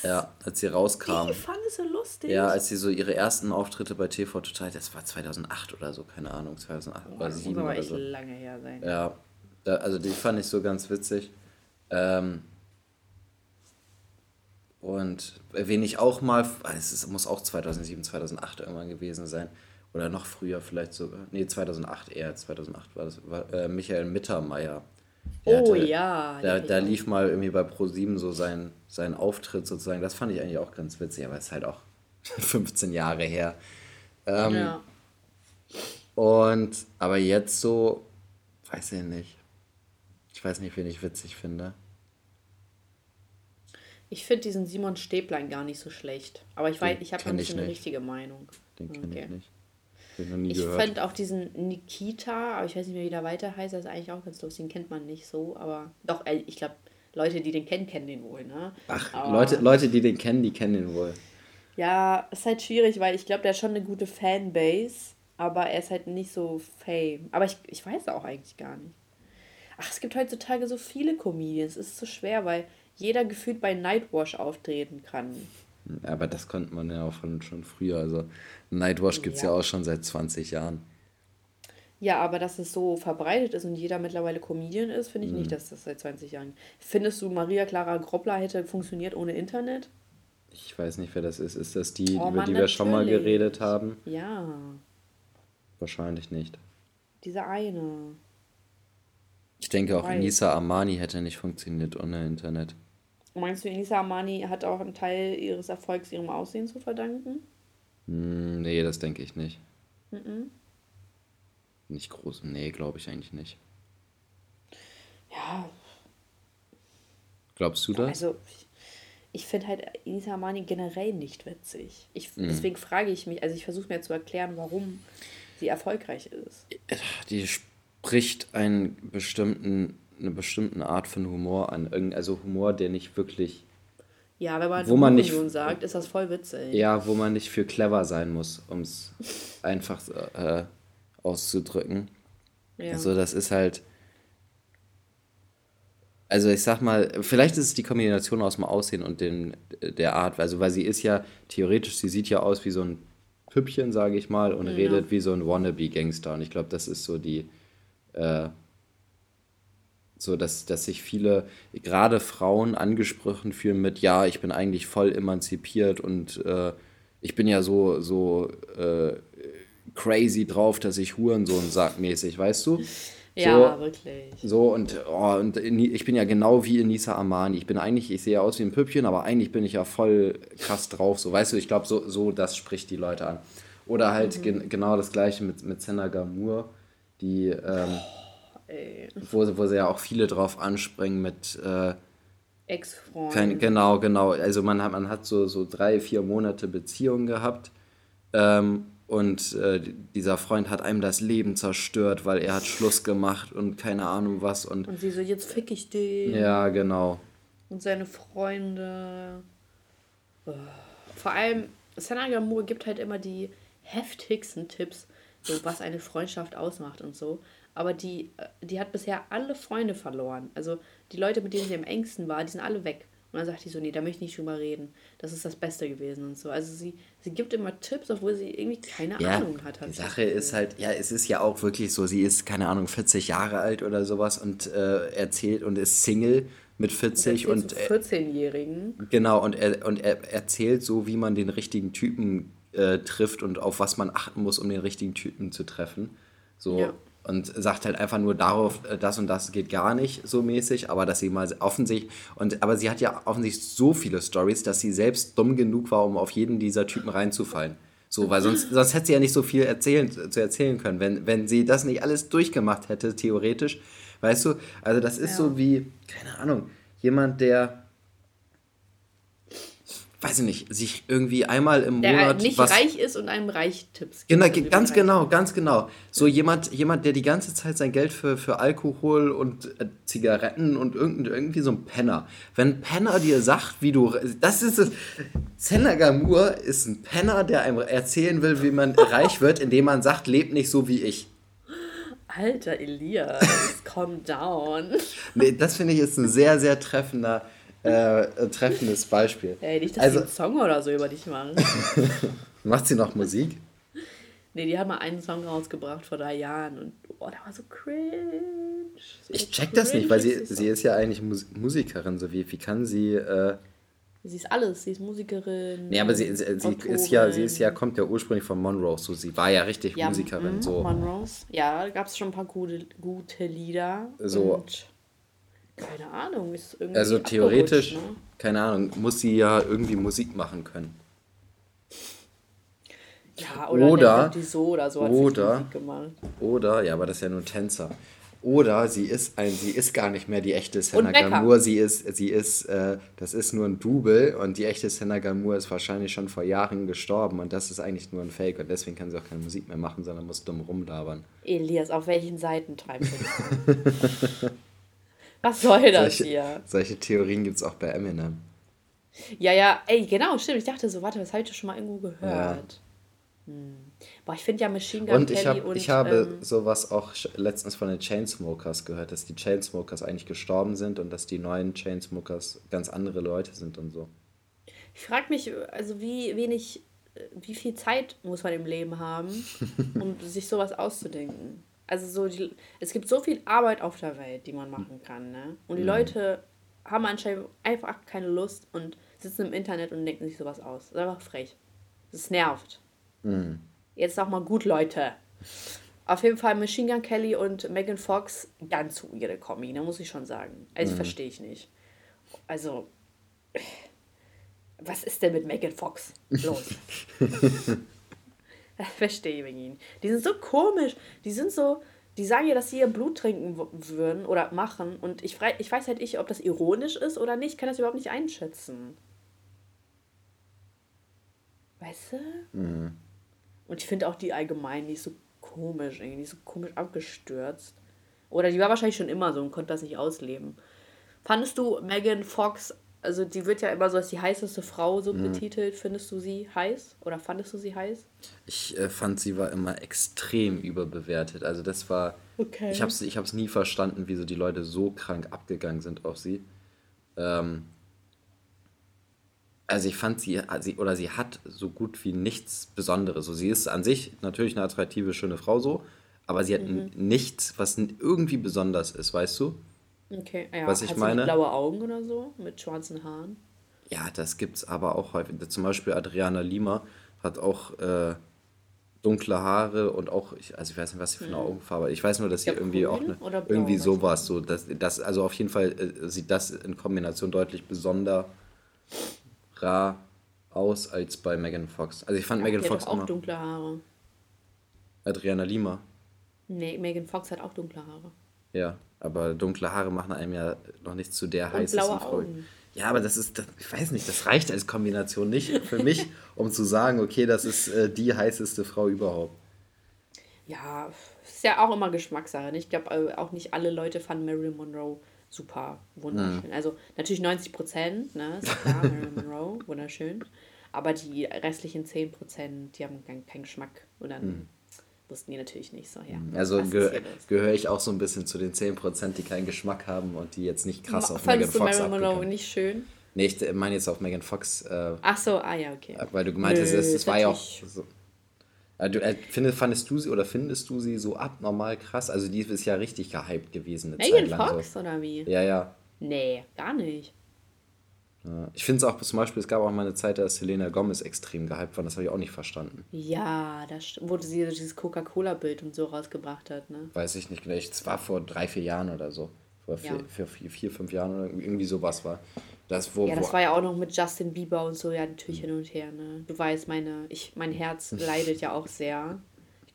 Ja, als sie rauskam. Die fand ich so lustig. Ja, als sie so ihre ersten Auftritte bei TV Total, das war 2008 oder so, keine Ahnung, 2008 Oh, oder das muss 2007 aber oder echt so. lange her sein. Ja, da, also die fand ich so ganz witzig. Ähm, und wen ich auch mal, ah, es ist, muss auch 2007, 2008 irgendwann gewesen sein. Oder noch früher vielleicht sogar. Nee, 2008 eher. 2008 war das. War, äh, Michael Mittermeier. Der Oh hatte- ja, Da, da lief mal irgendwie bei Pro7 so sein, sein Auftritt sozusagen. Das fand ich eigentlich auch ganz witzig, aber es ist halt auch [LAUGHS] 15 Jahre her. Ähm, ja. Und, aber jetzt so, weiß ich nicht. Ich weiß nicht, wen ich witzig finde. Ich finde diesen Simon Stäblein gar nicht so schlecht. Aber ich weiß, ich habe noch nicht so eine richtige Meinung. Den kenne Okay. ich nicht. Den noch nie Ich gehört. fand auch diesen Nikita, aber ich weiß nicht mehr, wie der weiter heißt, das ist eigentlich auch ganz lustig. Den kennt man nicht so, aber doch, äh, ich glaube, Leute, die den kennen, kennen den wohl, ne? Ach, aber, Leute, Leute, die den kennen, die kennen den wohl. Ja, ist halt schwierig, weil ich glaube, der hat schon eine gute Fanbase, aber er ist halt nicht so fame. Aber ich, ich weiß auch eigentlich gar nicht. Ach, es gibt heutzutage so viele Comedians. Es ist so schwer, weil jeder gefühlt bei Nightwash auftreten kann. Aber das konnte man ja auch von, schon früher. Also Nightwash gibt es ja. Ja. auch schon seit 20 Jahren. Ja, aber dass es so verbreitet ist und jeder mittlerweile Comedian ist, finde ich Mhm. nicht, dass das seit 20 Jahren. Findest du, Maria Clara Groppler hätte funktioniert ohne Internet? Ich weiß nicht, wer das ist. Ist das die, Oh über Mann, die wir schon mal natürlich. geredet haben? Ja, Wahrscheinlich nicht. diese eine. Ich denke auch. Enisa Armani hätte nicht funktioniert ohne Internet. Meinst du, Enisa Amani hat auch einen Teil ihres Erfolgs ihrem Aussehen zu verdanken? Hm, nee, das denke ich nicht. Mhm. Nicht groß. Nee, glaube ich eigentlich nicht. Ja, Glaubst du das? also ich, ich finde halt Enisa Amani generell nicht witzig. Ich, Mhm. Deswegen frage ich mich, also ich versuche mir zu erklären, warum sie erfolgreich ist. Die spricht einen bestimmten, eine bestimmte Art von Humor an. Also Humor, der nicht wirklich, Ja, wenn man Wo man nicht- sagt, ist das voll witzig. ja, wo man nicht für clever sein muss, um es einfach äh, auszudrücken. Ja. Also das ist halt. Also ich sag mal, vielleicht ist es die Kombination aus dem Aussehen und den, der Art. Also weil sie ist ja theoretisch, sie sieht ja aus wie so ein Püppchen, sage ich mal, und Ja. redet wie so ein Wannabe-Gangster. Und ich glaube, das ist so die, äh, so dass, dass sich viele, gerade Frauen, angesprochen fühlen mit, ja, ich bin eigentlich voll emanzipiert und äh, ich bin ja so, so äh, crazy drauf, dass ich Hurensohn sag mäßig, weißt du? ja, so, wirklich. so und, oh, und ich bin ja genau wie Enisa Amani. Ich bin eigentlich, ich sehe ja aus wie ein Püppchen, aber eigentlich bin ich ja voll krass drauf. So, weißt du, ich glaube, so, so das spricht die Leute an. Oder halt gen genau das gleiche mit, mit Senna Gamur, die, ähm, Ey. wo, wo sie ja auch viele drauf anspringen mit, äh, Ex-Freund. genau, genau. Also man hat, man hat so, so drei, vier Monate Beziehung gehabt. Ähm, und äh, dieser Freund hat einem das Leben zerstört, weil er hat Schluss gemacht und keine Ahnung was. Und Und sie so, jetzt fick ich den. ja, genau. Und seine Freunde. Oh. Vor allem, Sana Gamur gibt halt immer die heftigsten Tipps, so was eine Freundschaft ausmacht und so. Aber die, äh, die hat bisher alle Freunde verloren. Also die Leute, mit denen sie am engsten war, die sind alle weg. Und dann sagt die so, nee, da möchte ich nicht drüber reden. Das ist das Beste gewesen und so. Also sie, sie gibt immer Tipps, obwohl sie irgendwie keine Ja, Ahnung hat. die Sache ist halt, ja, es ist ja auch wirklich so, sie ist, keine Ahnung, 40 Jahre alt oder sowas und äh, erzählt und ist Single mit 40 Erzählt und äh, 14-Jährigen. Genau, und er, und er erzählt so, wie man den richtigen Typen äh, trifft und auf was man achten muss, um den richtigen Typen zu treffen. So. Ja. Und sagt halt einfach nur darauf, äh, das und das geht gar nicht so mäßig, aber dass sie mal offensichtlich, und aber sie hat ja offensichtlich so viele Stories, dass sie selbst dumm genug war, um auf jeden dieser Typen reinzufallen. So, weil sonst, sonst hätte sie ja nicht so viel erzählen, zu erzählen können, wenn, wenn sie das nicht alles durchgemacht hätte, theoretisch. Weißt du, also das ist Ja. so wie, keine Ahnung, jemand, der weiß ich nicht, sich irgendwie einmal im Der Monat nicht was. reich ist und einem reich Tipps gibt. Genau, Also ganz genau, ganz genau. So jemand, jemand, der die ganze Zeit sein Geld für, für Alkohol und äh, Zigaretten und irgend, irgendwie so ein Penner. Wenn ein Penner dir sagt, wie du. Das ist es. Senna Gamur ist ein Penner, der einem erzählen will, wie man [LAUGHS] reich wird, indem man sagt, lebt nicht so wie ich. Alter, Elias, [LAUGHS] calm down. Nee, das finde ich ist ein sehr, sehr treffender, äh, treffendes Beispiel. Ey, nicht, dass also, sie einen Song oder so über dich machen. [LAUGHS] macht sie noch Musik? Nee, die hat mal einen Song rausgebracht vor drei Jahren und oh, der war so cringe. Sie ich check das nicht, weil sie, sie ist ja eigentlich Mus Musikerin, so wie, wie kann sie. Äh, sie ist alles, sie ist Musikerin. Nee, aber sie, sie, sie ist ja, sie ist ja, kommt ja ursprünglich von Monroe, so sie war ja richtig ja, Musikerin. Mh, so. Monroes, ja, da gab es schon ein paar gute, gute Lieder. So. Und keine Ahnung, ist irgendwie. Also theoretisch, ne? keine Ahnung, muss sie ja irgendwie Musik machen können. Ja, oder, oder so oder so hat oder, gemacht. Oder, ja, aber das ist ja nur Tänzer. Oder sie ist ein, sie ist gar nicht mehr die echte Senna Gamur, sie ist, sie ist, äh, das ist nur ein Double und die echte Senna Gamur ist wahrscheinlich schon vor Jahren gestorben und das ist eigentlich nur ein Fake und deswegen kann sie auch keine Musik mehr machen, sondern muss dumm rumlabern. Elias, auf welchen Seiten treibst [LAUGHS] du Was soll das solche, hier? Solche Theorien gibt es auch bei Eminem. Ja, ja, ey, genau, stimmt. Ich dachte so, warte, das habe ich doch schon mal irgendwo gehört. Ja. Hm. Boah, ich finde ja Machine Gun und ich Kelly hab, und ich habe ähm, sowas auch letztens von den Chainsmokers gehört, dass die Chainsmokers eigentlich gestorben sind und dass die neuen Chainsmokers ganz andere Leute sind und so. Ich frage mich, also wie wenig, wie viel Zeit muss man im Leben haben, [LAUGHS] um sich sowas auszudenken? Also so, die, es gibt so viel Arbeit auf der Welt, die man machen kann, ne? Und die mhm. Leute haben anscheinend einfach keine Lust und sitzen im Internet und denken sich sowas aus. Das ist einfach frech. Das nervt. Mhm. Jetzt sag mal gut, Leute. Auf jeden Fall Machine Gun Kelly und Megan Fox ganz zu ihre Kombi, ne, muss ich schon sagen. Also, mhm. verstehe ich nicht. Also, was ist denn mit Megan Fox [LAUGHS] los? [LAUGHS] verstehe ich ihn. Die sind so komisch. Die sind so, die sagen ja, dass sie ihr Blut trinken würden oder machen. Und ich, ich weiß halt nicht, ob das ironisch ist oder nicht. Ich kann das überhaupt nicht einschätzen. Weißt du? Mhm. Und ich finde auch die allgemein nicht so komisch, irgendwie so komisch abgestürzt. Oder die war wahrscheinlich schon immer so und konnte das nicht ausleben. Fandest du Megan Fox, also die wird ja immer so als die heißeste Frau so mhm. betitelt, findest du sie heiß? Oder fandest du sie heiß? Ich äh, fand, sie war immer extrem überbewertet. Also das war, okay. ich habe es ich nie verstanden, wieso die Leute so krank abgegangen sind auf sie. Ähm, also ich fand sie, sie, oder sie hat so gut wie nichts Besonderes. So, sie ist an sich natürlich eine attraktive, schöne Frau so, aber sie hat mhm. nichts, was irgendwie besonders ist, weißt du? Okay, ja. Was ich hat meine? Blaue Augen oder so mit schwarzen Haaren? Ja, das gibt's aber auch häufig. Zum Beispiel Adriana Lima hat auch äh, dunkle Haare und auch, ich, also ich weiß nicht, was sie für eine hm. Augenfarbe. Ich weiß nur, dass sie irgendwie auch eine, irgendwie sowas so, dass das also auf jeden Fall äh, sieht das in Kombination deutlich besonder aus als bei Megan Fox. Also ich fand ja, Megan Fox auch immer dunkle Haare. Adriana Lima. Nee, Megan Fox hat auch dunkle Haare. Ja, aber dunkle Haare machen einem ja noch nicht zu der Und heißesten Frau. Ja, aber das ist, das, ich weiß nicht, das reicht als Kombination nicht für mich, um zu sagen, okay, das ist äh, die heißeste Frau überhaupt. Ja, ist ja auch immer Geschmackssache. Ich glaube äh, auch nicht alle Leute fanden Marilyn Monroe super wunderschön. Mhm. Also natürlich 90 Prozent, ne, ist klar, [LAUGHS] Marilyn Monroe, wunderschön. Aber die restlichen 10 Prozent, die haben keinen, keinen Geschmack. Und dann mhm. Wussten die natürlich nicht so, ja. Mhm. Also ge gehöre ich auch so ein bisschen zu den 10 Prozent, die keinen Geschmack haben und die jetzt nicht krass auf Megan Fox Marilyn Monroe nicht schön? Nee, ich meine jetzt auf Megan Fox. Äh, Ach so, ah ja, okay. Weil du gemeint hast, das war ja auch so, äh, du, äh, findest, fandest du sie oder findest du sie so abnormal krass? Also die ist ja richtig gehypt gewesen. Eine Megan Zeit lang Fox so. oder wie? Ja, ja. Nee, gar nicht. Ich finde es auch zum Beispiel, es gab auch mal eine Zeit, da Selena Gomez extrem gehypt war. Das habe ich auch nicht verstanden. Ja, da wurde sie dieses Coca-Cola-Bild und so rausgebracht hat, ne? Weiß ich nicht genau. Es war vor drei, vier Jahren oder so. Vor vier, ja. vier, vier, vier, fünf Jahren oder irgendwie sowas war. Das, wo, ja, das war ja auch noch mit Justin Bieber und so, ja, natürlich hin und her, ne? Du weißt, meine, ich, mein Herz [LAUGHS] leidet ja auch sehr.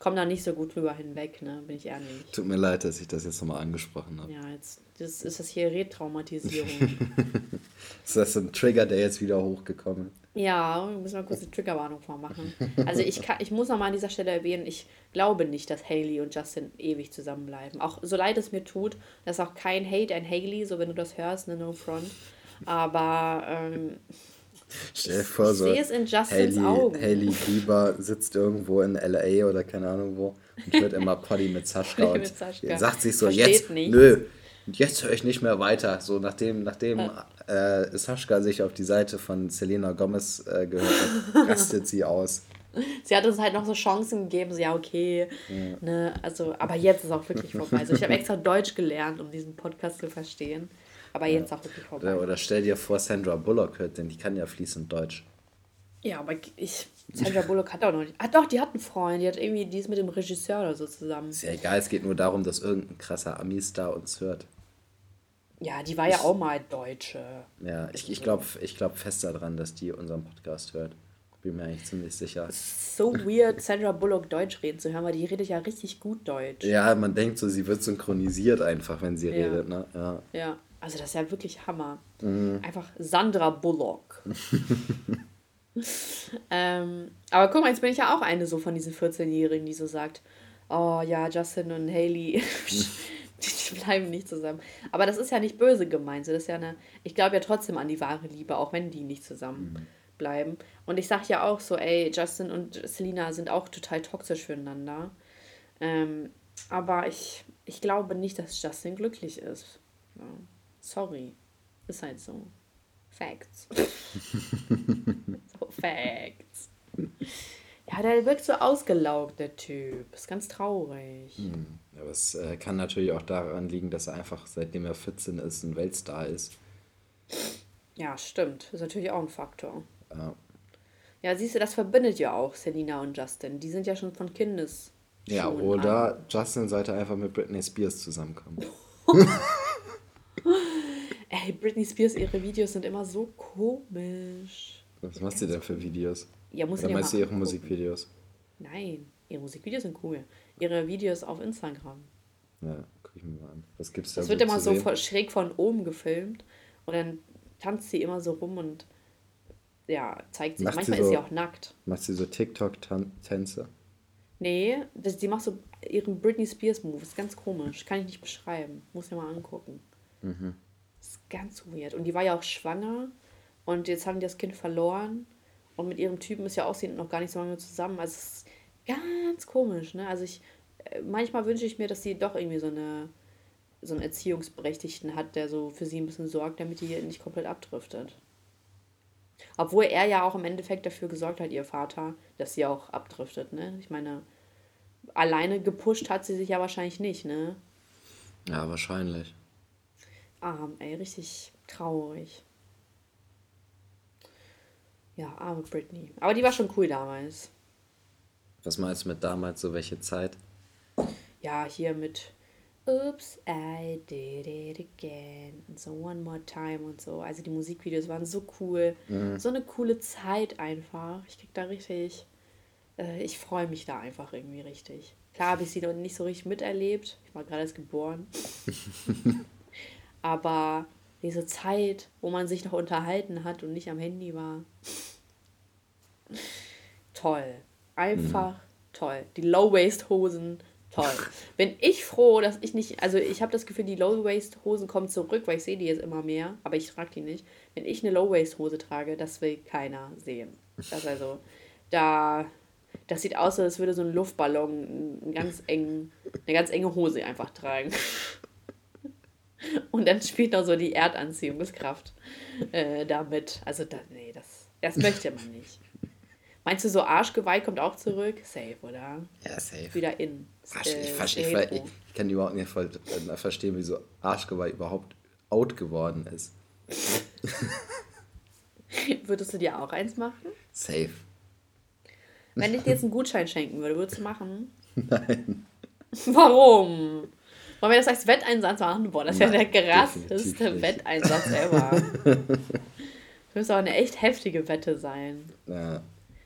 Komme da nicht so gut drüber hinweg, ne? Bin ich ehrlich. Tut mir leid, dass ich das jetzt nochmal angesprochen habe. Ja, jetzt das ist das hier Retraumatisierung. [LAUGHS] ist das so ein Trigger, der jetzt wieder hochgekommen ist? Ja, wir müssen mal kurz eine Triggerwarnung vormachen. Also ich, kann, ich muss nochmal an dieser Stelle erwähnen, ich glaube nicht, dass Haley und Justin ewig zusammenbleiben. Auch so leid es mir tut, das ist auch kein Hate an Haley, so wenn du das hörst, ne, no front. Aber ähm, Stell dir vor, so es in Justins Hailey, Augen. Hailey Bieber sitzt irgendwo in L.A. oder keine Ahnung wo und hört immer Poddy mit Saschka Poddy und sagt sich so, Versteht jetzt, nichts. nö, jetzt höre ich nicht mehr weiter. So nachdem, nachdem äh, Saschka sich auf die Seite von Selena Gomez äh, gehört hat, [LAUGHS] rastet sie aus. Sie hat uns halt noch so Chancen gegeben, so ja, okay. Ne, also, aber jetzt ist auch wirklich vorbei. Also ich habe extra Deutsch gelernt, um diesen Podcast zu verstehen. Aber jetzt ist auch wirklich vorbei. Oder, oder stell dir vor, Sandra Bullock hört, denn die kann ja fließend Deutsch. Ja, aber ich. Sandra Bullock hat auch noch nicht. Ah, doch, die hat einen Freund. Die hat irgendwie, die ist mit dem Regisseur oder so zusammen. Ist ja egal, es geht nur darum, dass irgendein krasser Ami-Star uns hört. Ja, die war ja auch mal Deutsche. Ja, ich, ich glaube ich glaub fest daran, dass die unseren Podcast hört. Bin mir eigentlich ziemlich sicher. So weird, Sandra Bullock Deutsch reden zu hören, weil die redet ja richtig gut Deutsch. Ja, man denkt so, sie wird synchronisiert einfach, wenn sie Ja. redet, ne? Ja. Ja, also das ist ja wirklich Hammer. Mhm. Einfach Sandra Bullock. [LAUGHS] ähm, aber guck mal, jetzt bin ich ja auch eine so von diesen 14-Jährigen, die so sagt, oh ja, Justin und Haley, [LAUGHS] die bleiben nicht zusammen. Aber das ist ja nicht böse gemeint. So, das ist ja eine, ich glaube ja trotzdem an die wahre Liebe, auch wenn die nicht zusammen bleiben. Und ich sag ja auch so, ey, Justin und Selena sind auch total toxisch füreinander. Ähm, aber ich, ich glaube nicht, dass Justin glücklich ist. Ja. Sorry. Ist halt so. Facts. [LAUGHS] so Facts. Ja, der wirkt so ausgelaugt, der Typ. Ist ganz traurig. Aber es äh, kann natürlich auch daran liegen, dass er einfach, seitdem er 14 ist, ein Weltstar ist. Ja, stimmt. Ist natürlich auch ein Faktor. Ja. Ja, siehst du, das verbindet ja auch Selina und Justin. Die sind ja schon von Kindes. Ja, oder Justin sollte einfach mit Britney Spears zusammenkommen. [LAUGHS] Ey, Britney Spears, ihre Videos sind immer so komisch. Was macht sie denn für Videos? Ja, muss Oder ja meinst du ihre angucken. Musikvideos? Nein, ihre Musikvideos sind cool. Ihre Videos auf Instagram. Ja, guck ich mir mal an. Was gibt's da Das wird immer so sehen? schräg von oben gefilmt und dann tanzt sie immer so rum und ja, zeigt sich. Macht sie Manchmal so- ist sie auch nackt. Macht sie so TikTok-Tänze? Nee, das, die macht so ihren Britney Spears Move. Ist ganz komisch. Kann ich nicht beschreiben. Muss ja mal angucken. Mhm. Ist ganz weird. Und die war ja auch schwanger und jetzt haben die das Kind verloren. Und mit ihrem Typen ist ja aussehend noch gar nicht so lange zusammen. Also es ist ganz komisch, ne? Also ich, äh, manchmal wünsche ich mir, dass sie doch irgendwie so eine so einen Erziehungsberechtigten hat, der so für sie ein bisschen sorgt, damit die nicht komplett abdriftet. Obwohl er ja auch im Endeffekt dafür gesorgt hat, ihr Vater, dass sie auch abdriftet, ne? Ich meine, alleine gepusht hat sie sich ja wahrscheinlich nicht, ne? Ja, wahrscheinlich. Arm, ey, richtig traurig. Ja, arme Britney. Aber die war schon cool damals. Was meinst du mit damals, so welche Zeit? Ja, hier mit Oops, I did it again und so One More Time und so. Also die Musikvideos waren so cool. So eine coole Zeit einfach. Ich krieg da richtig, äh, ich freue mich da einfach irgendwie richtig. Klar habe ich sie noch nicht so richtig miterlebt. Ich war gerade erst geboren. [LAUGHS] Aber diese Zeit, wo man sich noch unterhalten hat und nicht am Handy war. Toll. Einfach toll. Die Low-Waist-Hosen, toll. [LAUGHS] Bin ich froh, dass ich nicht, also ich habe das Gefühl, die Low-Waist-Hosen kommen zurück, weil ich sehe die jetzt immer mehr, aber ich trage die nicht. Wenn ich eine Low-Waist-Hose trage, das will keiner sehen. Das also, da, das sieht aus, als würde so ein Luftballon einen ganz engen, eine ganz enge Hose einfach tragen. Und dann spielt noch so die Erdanziehungskraft äh, damit. Also, da, nee, das, das möchte man nicht. Meinst du, so Arschgeweih kommt auch zurück? Safe, oder? Ja, safe. Wieder in. Arsch, ich, äh, verstehe, ich, Hetero. ich, ich kann überhaupt nicht voll, äh, verstehen, wieso Arschgeweih überhaupt out geworden ist. [LAUGHS] Würdest du dir auch eins machen? Safe. Wenn ich dir jetzt einen Gutschein schenken würde, würdest du machen? [LAUGHS] Nein. Warum? Wollen wir das als Wetteinsatz machen? Boah, das wäre der nicht. Wetteinsatz ever. [LAUGHS] Das müsste auch eine echt heftige Wette sein. Ja.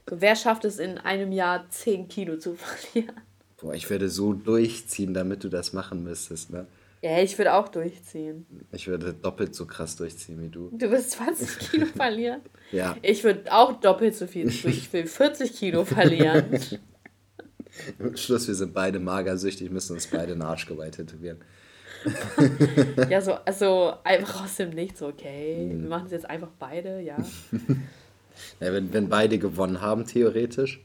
So, wer schafft es in einem Jahr 10 Kilo zu [LAUGHS] verlieren? Boah, ich würde so durchziehen, damit du das machen müsstest, ne? Ja, ich würde auch durchziehen. Ich würde doppelt so krass durchziehen wie du. Du wirst 20 [LAUGHS] Kilo verlieren? Ja. Ich würde auch doppelt so viel. Ich will 40 Kilo verlieren. Am Schluss, wir sind beide magersüchtig, müssen uns beide einen Arschgeweih tätowieren. [LAUGHS] Ja, so, also einfach aus dem Nichts, okay. Wir machen es jetzt einfach beide, ja. [LAUGHS] Ja, wenn, wenn beide gewonnen haben, theoretisch.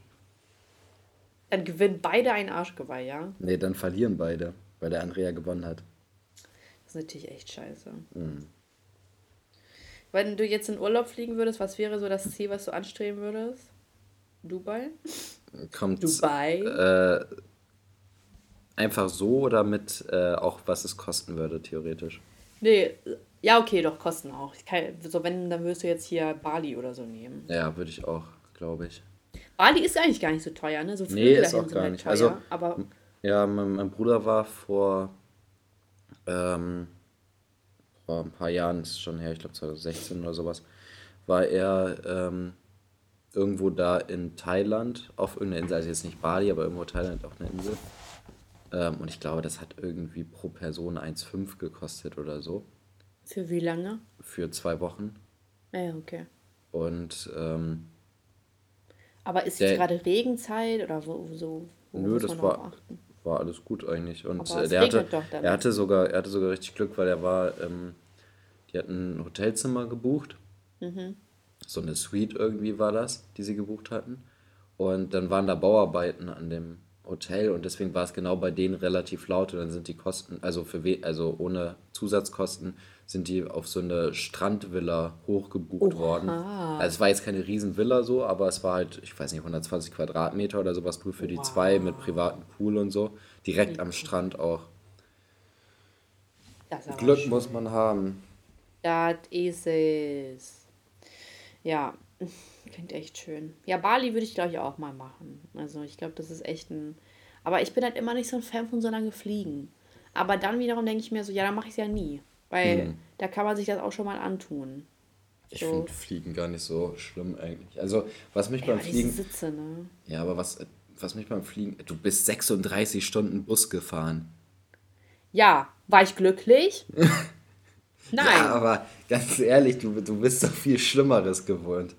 Dann gewinnen beide ein Arschgeweih, ja? Nee, dann verlieren beide, weil der andere ja gewonnen hat. Das ist natürlich echt scheiße. Mhm. Wenn du jetzt in Urlaub fliegen würdest, was wäre so das Ziel, was du anstreben würdest? Dubai? Kommt, Dubai? Äh, einfach so oder mit äh, auch, was es kosten würde, theoretisch? Nee, ja, okay, doch, kosten auch. Kann, so, wenn, dann würdest du jetzt hier Bali oder so nehmen. Ja, würde ich auch, glaube ich. Bali ist eigentlich gar nicht so teuer, ne? So Flüge nee, ist auch gar nicht. Teuer, also, aber ja, mein, mein, Bruder war vor, ähm, vor ein paar Jahren, ist schon her, ich glaube 2016 oder sowas, war er ähm, irgendwo da in Thailand, auf irgendeiner Insel, also jetzt nicht Bali, aber irgendwo Thailand, auf einer Insel. Ähm, und ich glaube, das hat irgendwie pro Person 1,5 gekostet oder so. Für wie lange? Für zwei Wochen. Ja, okay. Und ähm, aber ist jetzt gerade Regenzeit oder wo, so? Wo nö, das war, war alles gut eigentlich. Und äh, der hatte, er hatte sogar, er hatte sogar richtig Glück, weil er war, ähm, die hatten ein Hotelzimmer gebucht. Mhm. So eine Suite irgendwie war das, die sie gebucht hatten. Und dann waren da Bauarbeiten an dem Hotel und deswegen war es genau bei denen relativ laut und dann sind die Kosten, also für also ohne Zusatzkosten, sind die auf so eine Strandvilla hochgebucht Oha. worden. Also es war jetzt keine Riesenvilla so, aber es war halt, ich weiß nicht, 120 Quadratmeter oder sowas nur für die wow. zwei mit privatem Pool und so. Direkt am Strand auch. Glück schön. muss man haben. Das ist es. Ja, [LAUGHS] klingt echt schön. Ja, Bali würde ich glaube ich auch mal machen. Also ich glaube, das ist echt ein. Aber ich bin halt immer nicht so ein Fan von so lange Fliegen. Aber dann wiederum denke ich mir so, ja, dann mache ich es ja nie. Weil hm. da kann man sich das auch schon mal antun. Ich so. finde Fliegen gar nicht so schlimm eigentlich. Also, was mich ja, beim Fliegen. Sitze, ne? Ja, aber was, was mich beim Fliegen. Du bist 36 Stunden Bus gefahren. Ja, war ich glücklich? [LAUGHS] Nein. Ja, aber ganz ehrlich, du, du bist doch viel Schlimmeres gewohnt.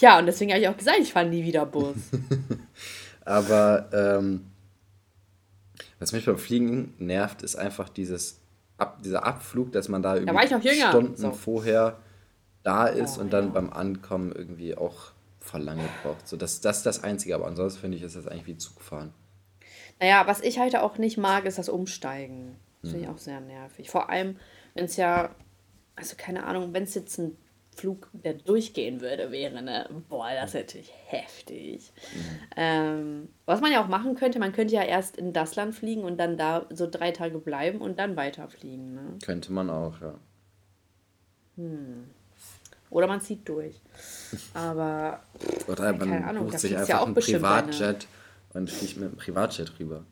Ja, und deswegen habe ich auch gesagt, ich fahre nie wieder Bus. [LAUGHS] aber ähm, was mich beim Fliegen nervt, ist einfach dieses Ab, dieser Abflug, dass man da irgendwie da Stunden so. vorher da ist oh, und dann ja. beim Ankommen irgendwie auch verlange braucht. So, das, das ist das Einzige, aber ansonsten finde ich, ist das eigentlich wie Zugfahren. Naja, was ich halt auch nicht mag, ist das Umsteigen. Das finde ich hm. auch sehr nervig. Vor allem, wenn es ja, also keine Ahnung, wenn es jetzt ein Flug, der durchgehen würde, wäre, ne? Boah, das ist natürlich heftig. Mhm. Ähm, was man ja auch machen könnte, man könnte ja erst in das Land fliegen und dann da so drei Tage bleiben und dann weiterfliegen, ne? Könnte man auch, ja. Hm. Oder man zieht durch. [LAUGHS] Aber. Oder man keine Ahnung, bucht sich einfach ja einen Privatjet und fliegt mit einem Privatjet rüber.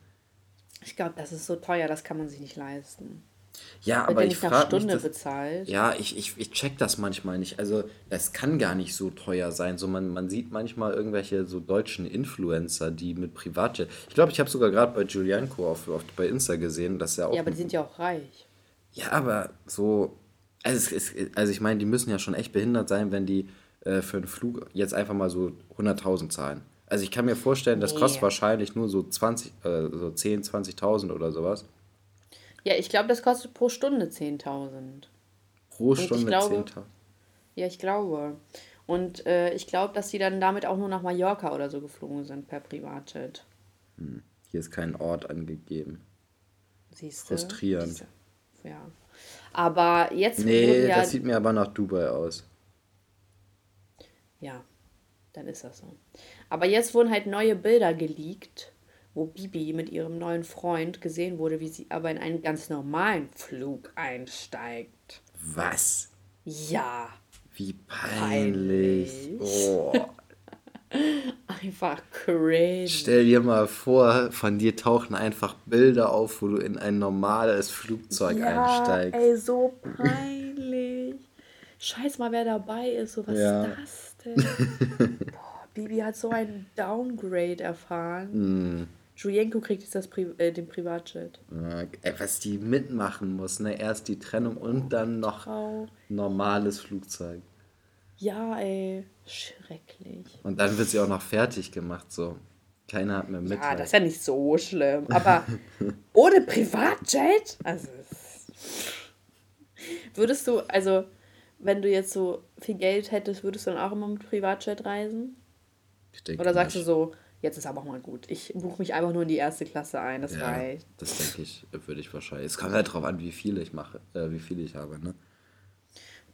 Ich glaube, das ist so teuer, das kann man sich nicht leisten. Ja, aber ich frage mich, das, bezahlt. Ja, ich, ich, ich check das manchmal nicht. Also, es kann gar nicht so teuer sein. So, man, man sieht manchmal irgendwelche so deutschen Influencer, die mit Privatjet. Ich glaube, ich habe sogar gerade bei Julianko auf, auf, bei Insta gesehen, dass er auch. Ja, aber die sind ja auch reich. Ja, aber so. Also, es, es, also ich meine, die müssen ja schon echt behindert sein, wenn die äh, für einen Flug jetzt einfach mal so 100.000 zahlen. Also, ich kann mir vorstellen, das nee. kostet wahrscheinlich nur so 20, äh, so 10, 20.000 oder sowas. Ja, ich glaube, das kostet pro Stunde 10.000. Pro Stunde 10.000? Ja, ich glaube. Und äh, ich glaube, dass die dann damit auch nur nach Mallorca oder so geflogen sind per Privatjet. Hm. Hier ist kein Ort angegeben. Siehst du? Frustrierend. Ja. Aber jetzt. Nee, ja, das sieht mir aber nach Dubai aus. Ja, dann ist das so. Aber jetzt wurden halt neue Bilder geleakt wo Bibi mit ihrem neuen Freund gesehen wurde, wie sie aber in einen ganz normalen Flug einsteigt. Was? Ja. Wie peinlich. peinlich. Oh. [LAUGHS] einfach cringe. Stell dir mal vor, von dir tauchen einfach Bilder auf, wo du in ein normales Flugzeug ja, einsteigst. Ey, so peinlich. Scheiß mal, wer dabei ist. So, was ja. ist das denn? [LAUGHS] Boah, Bibi hat so ein Downgrade erfahren. Mm. Julienko kriegt jetzt das Pri äh, den Privatjet. Ja, was die mitmachen muss, ne? Erst die Trennung und dann noch Frau. normales Flugzeug. Ja, ey, schrecklich. Und dann wird sie auch noch fertig gemacht, so. Keiner hat mehr mit. Ja, das ist ja nicht so schlimm. Aber ohne Privatjet? Also. Würdest du, also, wenn du jetzt so viel Geld hättest, würdest du dann auch immer mit Privatjet reisen? Oder sagst nicht. du so, jetzt ist aber auch mal gut. Ich buche mich einfach nur in die erste Klasse ein, das ja, reicht. Das denke ich, würde ich wahrscheinlich. Es kommt halt darauf an, wie viel ich mache, äh, wie viel ich habe, ne?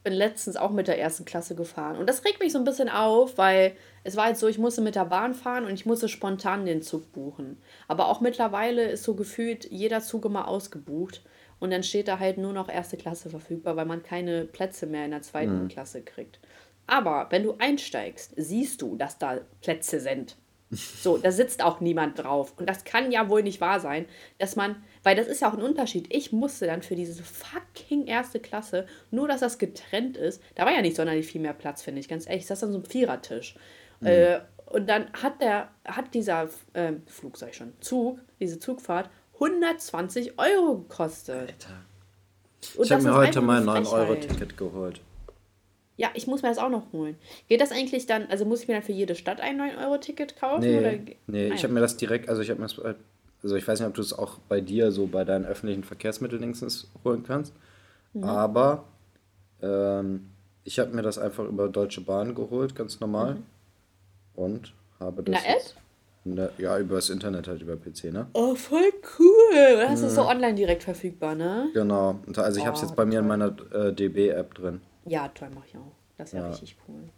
bin letztens auch mit der ersten Klasse gefahren. Und das regt mich so ein bisschen auf, weil es war jetzt so, ich musste mit der Bahn fahren und ich musste spontan den Zug buchen. Aber auch mittlerweile ist so gefühlt jeder Zug immer ausgebucht. Und dann steht da halt nur noch erste Klasse verfügbar, weil man keine Plätze mehr in der zweiten mhm. Klasse kriegt. Aber wenn du einsteigst, siehst du, dass da Plätze sind. So, da sitzt auch niemand drauf. Und das kann ja wohl nicht wahr sein, dass man, weil das ist ja auch ein Unterschied. Ich musste dann für diese fucking erste Klasse, nur dass das getrennt ist, da war ja nicht sonderlich viel mehr Platz, finde ich, ganz ehrlich. Ich saß an so einem Vierertisch. Mhm. Äh, und dann hat der, hat dieser äh, Flug, sag ich schon, Zug, diese Zugfahrt 120 Euro gekostet. Alter. Und ich habe mir heute mal ein 9-Euro-Ticket geholt. Ja, ich muss mir das auch noch holen. Geht das eigentlich dann, also muss ich mir dann für jede Stadt ein 9-Euro-Ticket kaufen? Nee, oder? nee ich habe mir das direkt, also ich habe mir das, also ich weiß nicht, ob du es auch bei dir so bei deinen öffentlichen Verkehrsmitteln holen kannst, mhm. aber ähm, ich habe mir das einfach über Deutsche Bahn geholt, ganz normal. Mhm. Und habe das. Na, Ed? Ne, ja, über das Internet halt, über PC, ne? Oh, voll cool. Das mhm. ist so online direkt verfügbar, ne? Genau. Also ich oh, habe es jetzt bei mir in meiner äh, DB-App drin. Ja, toll, mache ich auch. Das ja. ja richtig cool.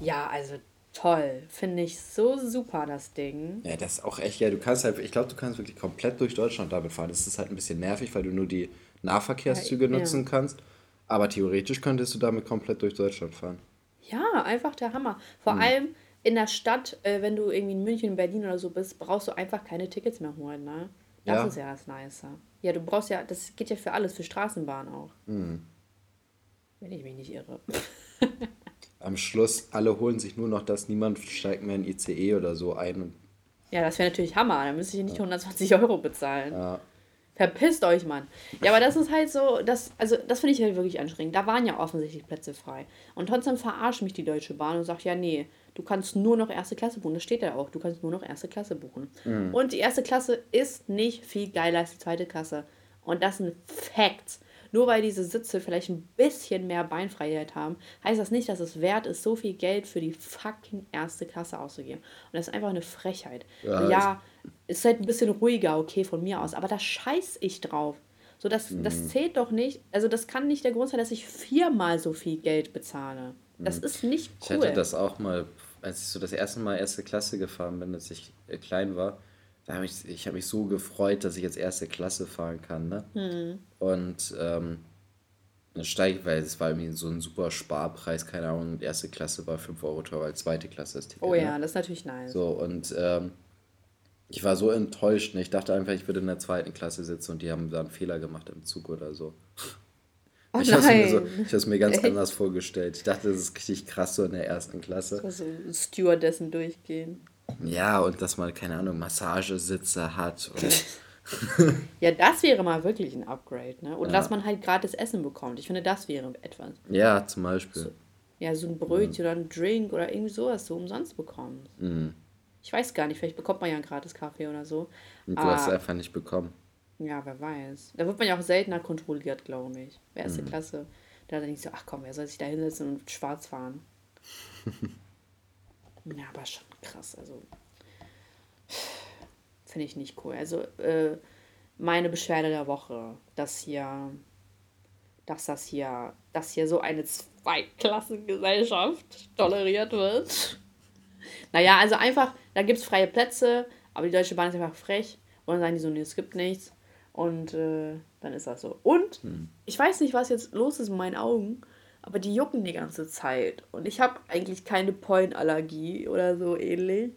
Ja, also toll. Finde ich so super, das Ding. Ja, das ist auch echt, ja, du kannst halt, ich glaube, du kannst wirklich komplett durch Deutschland damit fahren. Das ist halt ein bisschen nervig, weil du nur die Nahverkehrszüge ja, nutzen ja. kannst. Aber theoretisch könntest du damit komplett durch Deutschland fahren. Ja, einfach der Hammer. Vor hm. allem in der Stadt, äh, wenn du irgendwie in München, Berlin oder so bist, brauchst du einfach keine Tickets mehr holen, ne? Das ja. ist ja das Nice. Ja, du brauchst ja, das geht ja für alles, für Straßenbahn auch. Mhm. Wenn ich mich nicht irre. [LAUGHS] Am Schluss, alle holen sich nur noch das, niemand steigt mehr in ICE oder so ein. ja, das wäre natürlich Hammer. Da müsste ich nicht ja. 120 Euro bezahlen. Ja. Verpisst euch, Mann. Ja, aber das ist halt so, das, also das finde ich halt wirklich anstrengend. Da waren ja offensichtlich Plätze frei. Und trotzdem verarscht mich die Deutsche Bahn und sagt, ja, nee, du kannst nur noch erste Klasse buchen. Das steht ja auch, du kannst nur noch erste Klasse buchen. Mhm. Und die erste Klasse ist nicht viel geiler als die zweite Klasse. Und das sind Facts. Nur weil diese Sitze vielleicht ein bisschen mehr Beinfreiheit haben, heißt das nicht, dass es wert ist, so viel Geld für die fucking erste Klasse auszugeben. Und das ist einfach eine Frechheit. Ja, ja ist halt ein bisschen ruhiger, okay, von mir aus, aber da scheiß ich drauf. So, das, mhm. das zählt doch nicht. Also, das kann nicht der Grund sein, dass ich viermal so viel Geld bezahle. Das mhm. ist nicht cool. Ich hatte das auch mal, als ich so das erste Mal erste Klasse gefahren bin, als ich klein war da habe ich, ich habe mich so gefreut, dass ich jetzt erste Klasse fahren kann, ne? Mhm. Und ähm, dann steige ich, weil es war irgendwie so ein super Sparpreis, keine Ahnung, erste Klasse war 5 Euro teurer als zweite Klasse das Ticket. Oh ja, ne? das ist natürlich nice. So, und ähm, ich war so enttäuscht, ne? ich dachte einfach, ich würde in der zweiten Klasse sitzen und die haben da einen Fehler gemacht im Zug oder so. Oh ich habe es mir, so, mir [LAUGHS] ganz Echt? anders vorgestellt. Ich dachte, das ist richtig krass so in der ersten Klasse. So Stewardessen durchgehen. Ja, und dass man, keine Ahnung, Massagesitze hat. [LAUGHS] ja, das wäre mal wirklich ein Upgrade, ne? Oder ja. dass man halt gratis Essen bekommt. Ich finde, das wäre etwas. Ja, zum Beispiel. So, ja, so ein Brötchen mhm. oder ein Drink oder irgendwie sowas so umsonst bekommen. Mhm. Ich weiß gar nicht, vielleicht bekommt man ja einen gratis Kaffee oder so. Und du ah, hast es einfach nicht bekommen. Ja, wer weiß. Da wird man ja auch seltener kontrolliert, glaube ich. Wer ist mhm. Klasse? Da denke ich so, ach komm, wer soll sich da hinsetzen und schwarz fahren? [LAUGHS] ja, aber schon krass. Also finde ich nicht cool. Also äh, meine Beschwerde der Woche, dass hier, dass das hier, dass hier so eine Zweiklassengesellschaft toleriert wird. Naja, also einfach, da gibt es freie Plätze, aber die Deutsche Bahn ist einfach frech. Und dann sagen die so, nee, es gibt nichts. Und äh, dann ist das so. Und hm. ich weiß nicht, was jetzt los ist in meinen Augen, aber die jucken die ganze Zeit. Und ich habe eigentlich keine Pollenallergie oder so ähnlich.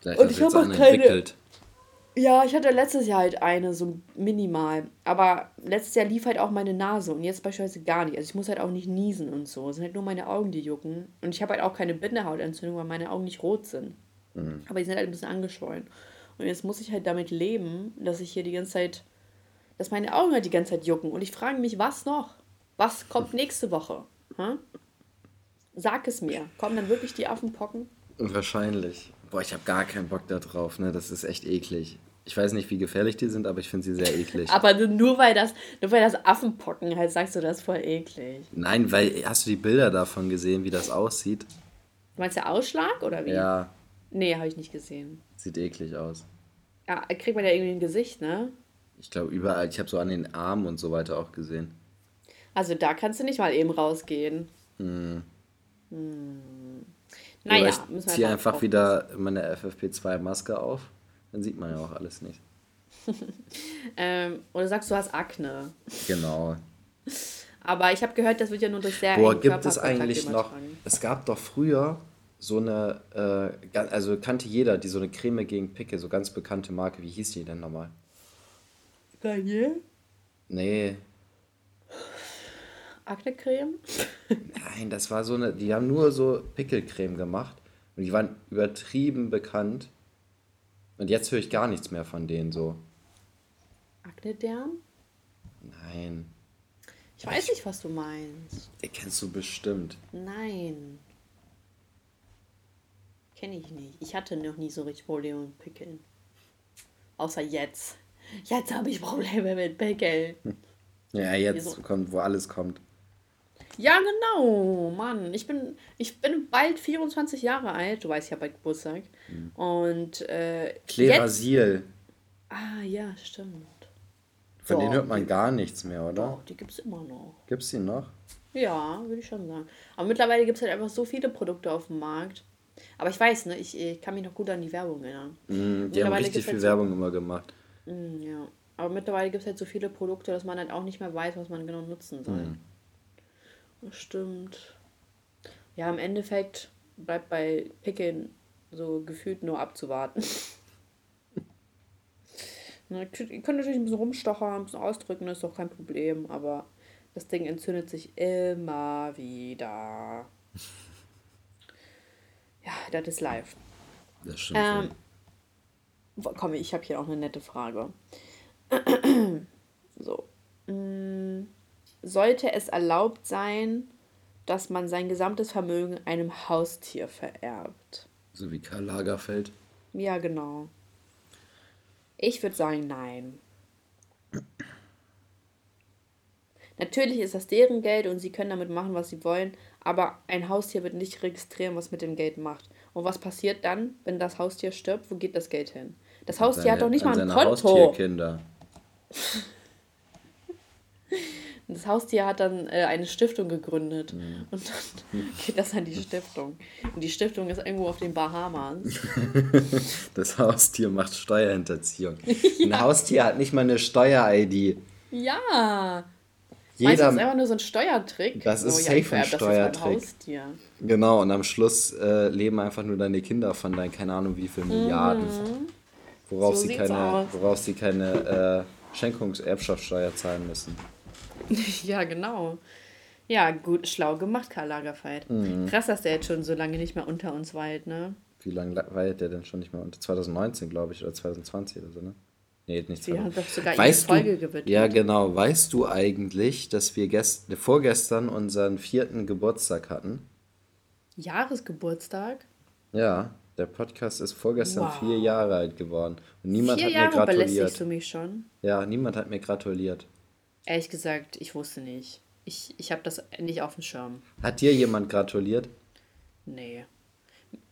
Vielleicht und ich habe auch keine. Entwickelt. Ja, ich hatte letztes Jahr halt eine, so minimal. Aber letztes Jahr lief halt auch meine Nase und jetzt beispielsweise gar nicht. Also ich muss halt auch nicht niesen und so. Es sind halt nur meine Augen, die jucken. Und ich habe halt auch keine Bindehautentzündung, weil meine Augen nicht rot sind. Mhm. Aber die sind halt ein bisschen angeschwollen. Und jetzt muss ich halt damit leben, dass ich hier die ganze Zeit, dass meine Augen halt die ganze Zeit jucken. Und ich frage mich, was noch? Was kommt nächste Woche? Hm? Sag es mir. Kommen dann wirklich die Affenpocken? Wahrscheinlich. Boah, ich habe gar keinen Bock da drauf, ne? Das ist echt eklig. Ich weiß nicht, wie gefährlich die sind, aber ich finde sie sehr eklig. [LAUGHS] aber nur weil das, nur weil das Affenpocken halt sagst du, das ist voll eklig. Nein, weil hast du die Bilder davon gesehen, wie das aussieht? Du meinst der Ausschlag oder wie? Ja. Nee, habe ich nicht gesehen. Sieht eklig aus. Ja, kriegt man ja irgendwie ein Gesicht, ne? Ich glaube überall. Ich habe so an den Armen und so weiter auch gesehen. Also da kannst du nicht mal eben rausgehen. Hm. Hm. Naja, ich ziehe einfach wieder meine FFP2-Maske auf. Dann sieht man ja auch alles nicht. [LAUGHS] ähm, oder sagst du, hast Akne. Genau. Aber ich habe gehört, das wird ja nur durch sehr Boah, gibt es eigentlich noch. Es gab doch früher so eine, äh, also kannte jeder, die so eine Creme gegen Picke, so ganz bekannte Marke. Wie hieß die denn nochmal? Garnier? Nee. Akne-Creme? Nein, das war so eine, die haben nur so Pickelcreme gemacht und die waren übertrieben bekannt. Und jetzt höre ich gar nichts mehr von denen so. Akne-Derm? Nein. Ich weiß nicht, was du meinst. Den kennst du bestimmt. Nein. Kenne ich nicht. Ich hatte noch nie so richtig Probleme mit Pickeln. Außer jetzt. Jetzt habe ich Probleme mit Pickeln. [LAUGHS] Ja, jetzt so. kommt, wo alles kommt. Ja, genau, Mann. Ich bin, ich bin bald 24 Jahre alt. Du weißt, ich habe bald Geburtstag. Mhm. Und äh, Klerasil. Ah, ja, stimmt. Von denen hört man gar nichts mehr, oder? Doch, die gibt es immer noch. Gibt es die noch? Ja, würde ich schon sagen. Aber mittlerweile gibt es halt einfach so viele Produkte auf dem Markt. Aber ich weiß, ne, ich, ich kann mich noch gut an die Werbung erinnern. Mm, die haben richtig viel halt Werbung so, immer gemacht. Mm, ja. Aber mittlerweile gibt es halt so viele Produkte, dass man halt auch nicht mehr weiß, was man genau nutzen soll. Mm. Das stimmt. Ja, im Endeffekt bleibt bei Pickeln so gefühlt nur abzuwarten. [LAUGHS] Ihr könnt natürlich ein bisschen rumstochern, ein bisschen ausdrücken, ist doch kein Problem, aber das Ding entzündet sich immer wieder. Ja, das ist live. Das stimmt. Ähm, komm, ich habe hier auch eine nette Frage. [CLEARS THROAT] so. Mm, sollte es erlaubt sein, dass man sein gesamtes Vermögen einem Haustier vererbt? So wie Karl Lagerfeld. Ja, genau. Ich würde sagen, nein. Natürlich ist das deren Geld und sie können damit machen, was sie wollen, aber ein Haustier wird nicht registrieren, was mit dem Geld macht. Und was passiert dann, wenn das Haustier stirbt? Wo geht das Geld hin? Das Haustier seine, hat doch nicht mal ein Konto. Haustierkinder. [LAUGHS] Das Haustier hat dann äh, eine Stiftung gegründet mhm. und dann [LAUGHS] geht das an die Stiftung. Und die Stiftung ist irgendwo auf den Bahamas. [LAUGHS] Das Haustier macht Steuerhinterziehung. [LAUGHS] ja. Ein Haustier hat nicht mal eine Steuer-ID. Ja. Jeder, Meinst du, das ist einfach nur so ein Steuertrick? Das ist oh, safe ja, ein Steuertrick. Genau, und am Schluss äh, leben einfach nur deine Kinder von deinen, keine Ahnung wie viel Milliarden. Mhm. Worauf, so sie keine, worauf sie keine äh, Schenkungserbschaftssteuer zahlen müssen. [LAUGHS] ja, genau. Ja, gut, schlau gemacht, Karl Lagerfeld. Mhm. Krass, dass der jetzt schon so lange nicht mehr unter uns weilt, ne? Wie lange weilt der denn schon nicht mehr unter? 2019, glaube ich, oder 2020 oder so, ne? Nee, nicht Wir haben doch sogar weißt eine Folge du, gewidmet. Ja, genau. Weißt du eigentlich, dass wir gest vorgestern unseren vierten Geburtstag hatten? Jahresgeburtstag? Ja, der Podcast ist vorgestern wow. vier Jahre alt geworden. Und niemand vier hat Jahre mir gratuliert. belästigst du mich schon? Ja, niemand hat mir gratuliert. Ehrlich gesagt, ich wusste nicht. Ich, ich habe das nicht auf dem Schirm. Hat dir jemand gratuliert? Nee.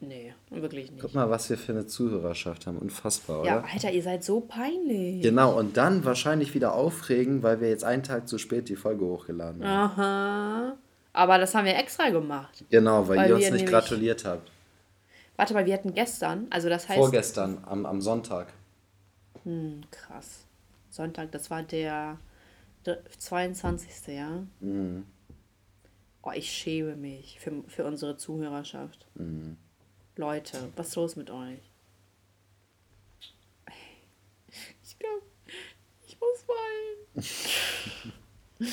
Nee, wirklich nicht. Guck mal, was wir für eine Zuhörerschaft haben. Unfassbar, oder? Ja, Alter, ihr seid so peinlich. Genau, und dann wahrscheinlich wieder aufregen, weil wir jetzt einen Tag zu spät die Folge hochgeladen haben. Aha. Aber das haben wir extra gemacht. Genau, weil, weil ihr uns nicht gratuliert habt. Warte mal, wir hatten gestern, also das heißt. Vorgestern, am, am Sonntag. Hm, krass. Sonntag, das war der 22. Ja? Mhm. Oh, ich schäme mich für, für unsere Zuhörerschaft. Mhm. Leute, was ist los mit euch? Ich glaube, ich muss weinen. [LAUGHS]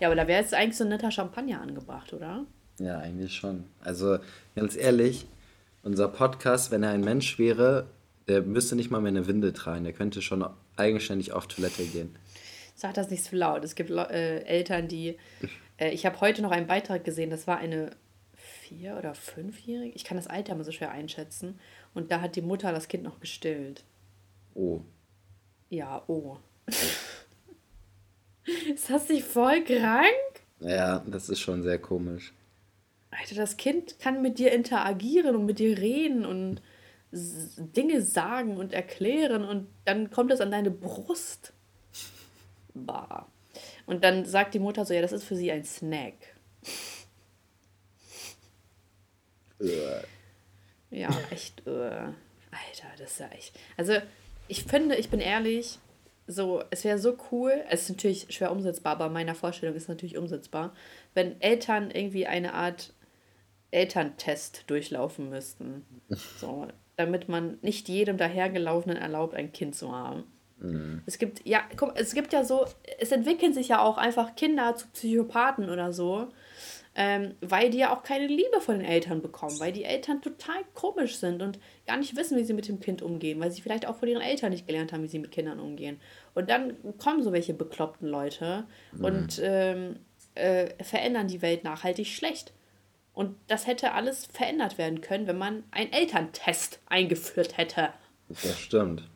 ja, aber da wäre jetzt eigentlich so ein netter Champagner angebracht, oder? Ja, eigentlich schon. Also, ganz ehrlich, unser Podcast, wenn er ein Mensch wäre, der müsste nicht mal mehr eine Windel tragen. Der könnte schon eigenständig auf Toilette gehen sag das nicht so laut. Es gibt äh, Eltern, die. Äh, ich habe heute noch einen Beitrag gesehen, das war eine vier- oder fünfjährige. Ich kann das Alter immer so schwer einschätzen. Und da hat die Mutter das Kind noch gestillt. Oh. Ja, oh. [LAUGHS] ist das nicht voll krank? Ja, das ist schon sehr komisch. Alter, das Kind kann mit dir interagieren und mit dir reden und Dinge sagen und erklären und dann kommt es an deine Brust. Bah. Und dann sagt die Mutter so, ja, das ist für sie ein Snack. ja, echt. Uh. Alter, das ist ja echt. Also, ich finde, ich bin ehrlich, so, es wäre so cool, es ist natürlich schwer umsetzbar, aber meiner Vorstellung ist es natürlich umsetzbar, wenn Eltern irgendwie eine Art Elterntest durchlaufen müssten. So, damit man nicht jedem dahergelaufenen erlaubt, ein Kind zu haben. Mhm. Es gibt, ja, guck, es gibt ja so, es entwickeln sich ja auch einfach Kinder zu Psychopathen oder so, ähm, weil die ja auch keine Liebe von den Eltern bekommen, weil die Eltern total komisch sind und gar nicht wissen, wie sie mit dem Kind umgehen, weil sie vielleicht auch von ihren Eltern nicht gelernt haben, wie sie mit Kindern umgehen. Und dann kommen so welche bekloppten Leute mhm. und ähm, äh, verändern die Welt nachhaltig schlecht. Und das hätte alles verändert werden können, wenn man einen Elterntest eingeführt hätte. Das stimmt.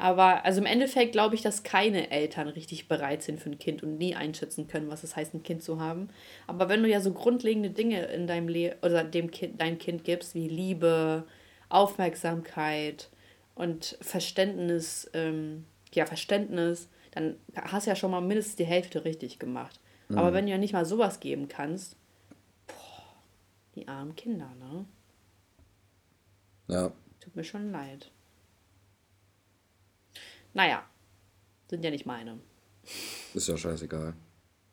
Aber also im Endeffekt glaube ich, dass keine Eltern richtig bereit sind für ein Kind und nie einschätzen können, was es heißt, ein Kind zu haben. Aber wenn du ja so grundlegende Dinge in deinem Leben oder dem Kind, dein Kind gibst, wie Liebe, Aufmerksamkeit und Verständnis, ähm, ja, Verständnis, dann hast du ja schon mal mindestens die Hälfte richtig gemacht. Mhm. Aber wenn du ja nicht mal sowas geben kannst, die armen Kinder, ne? Ja. Tut mir schon leid. Naja, sind ja nicht meine. Ist ja scheißegal.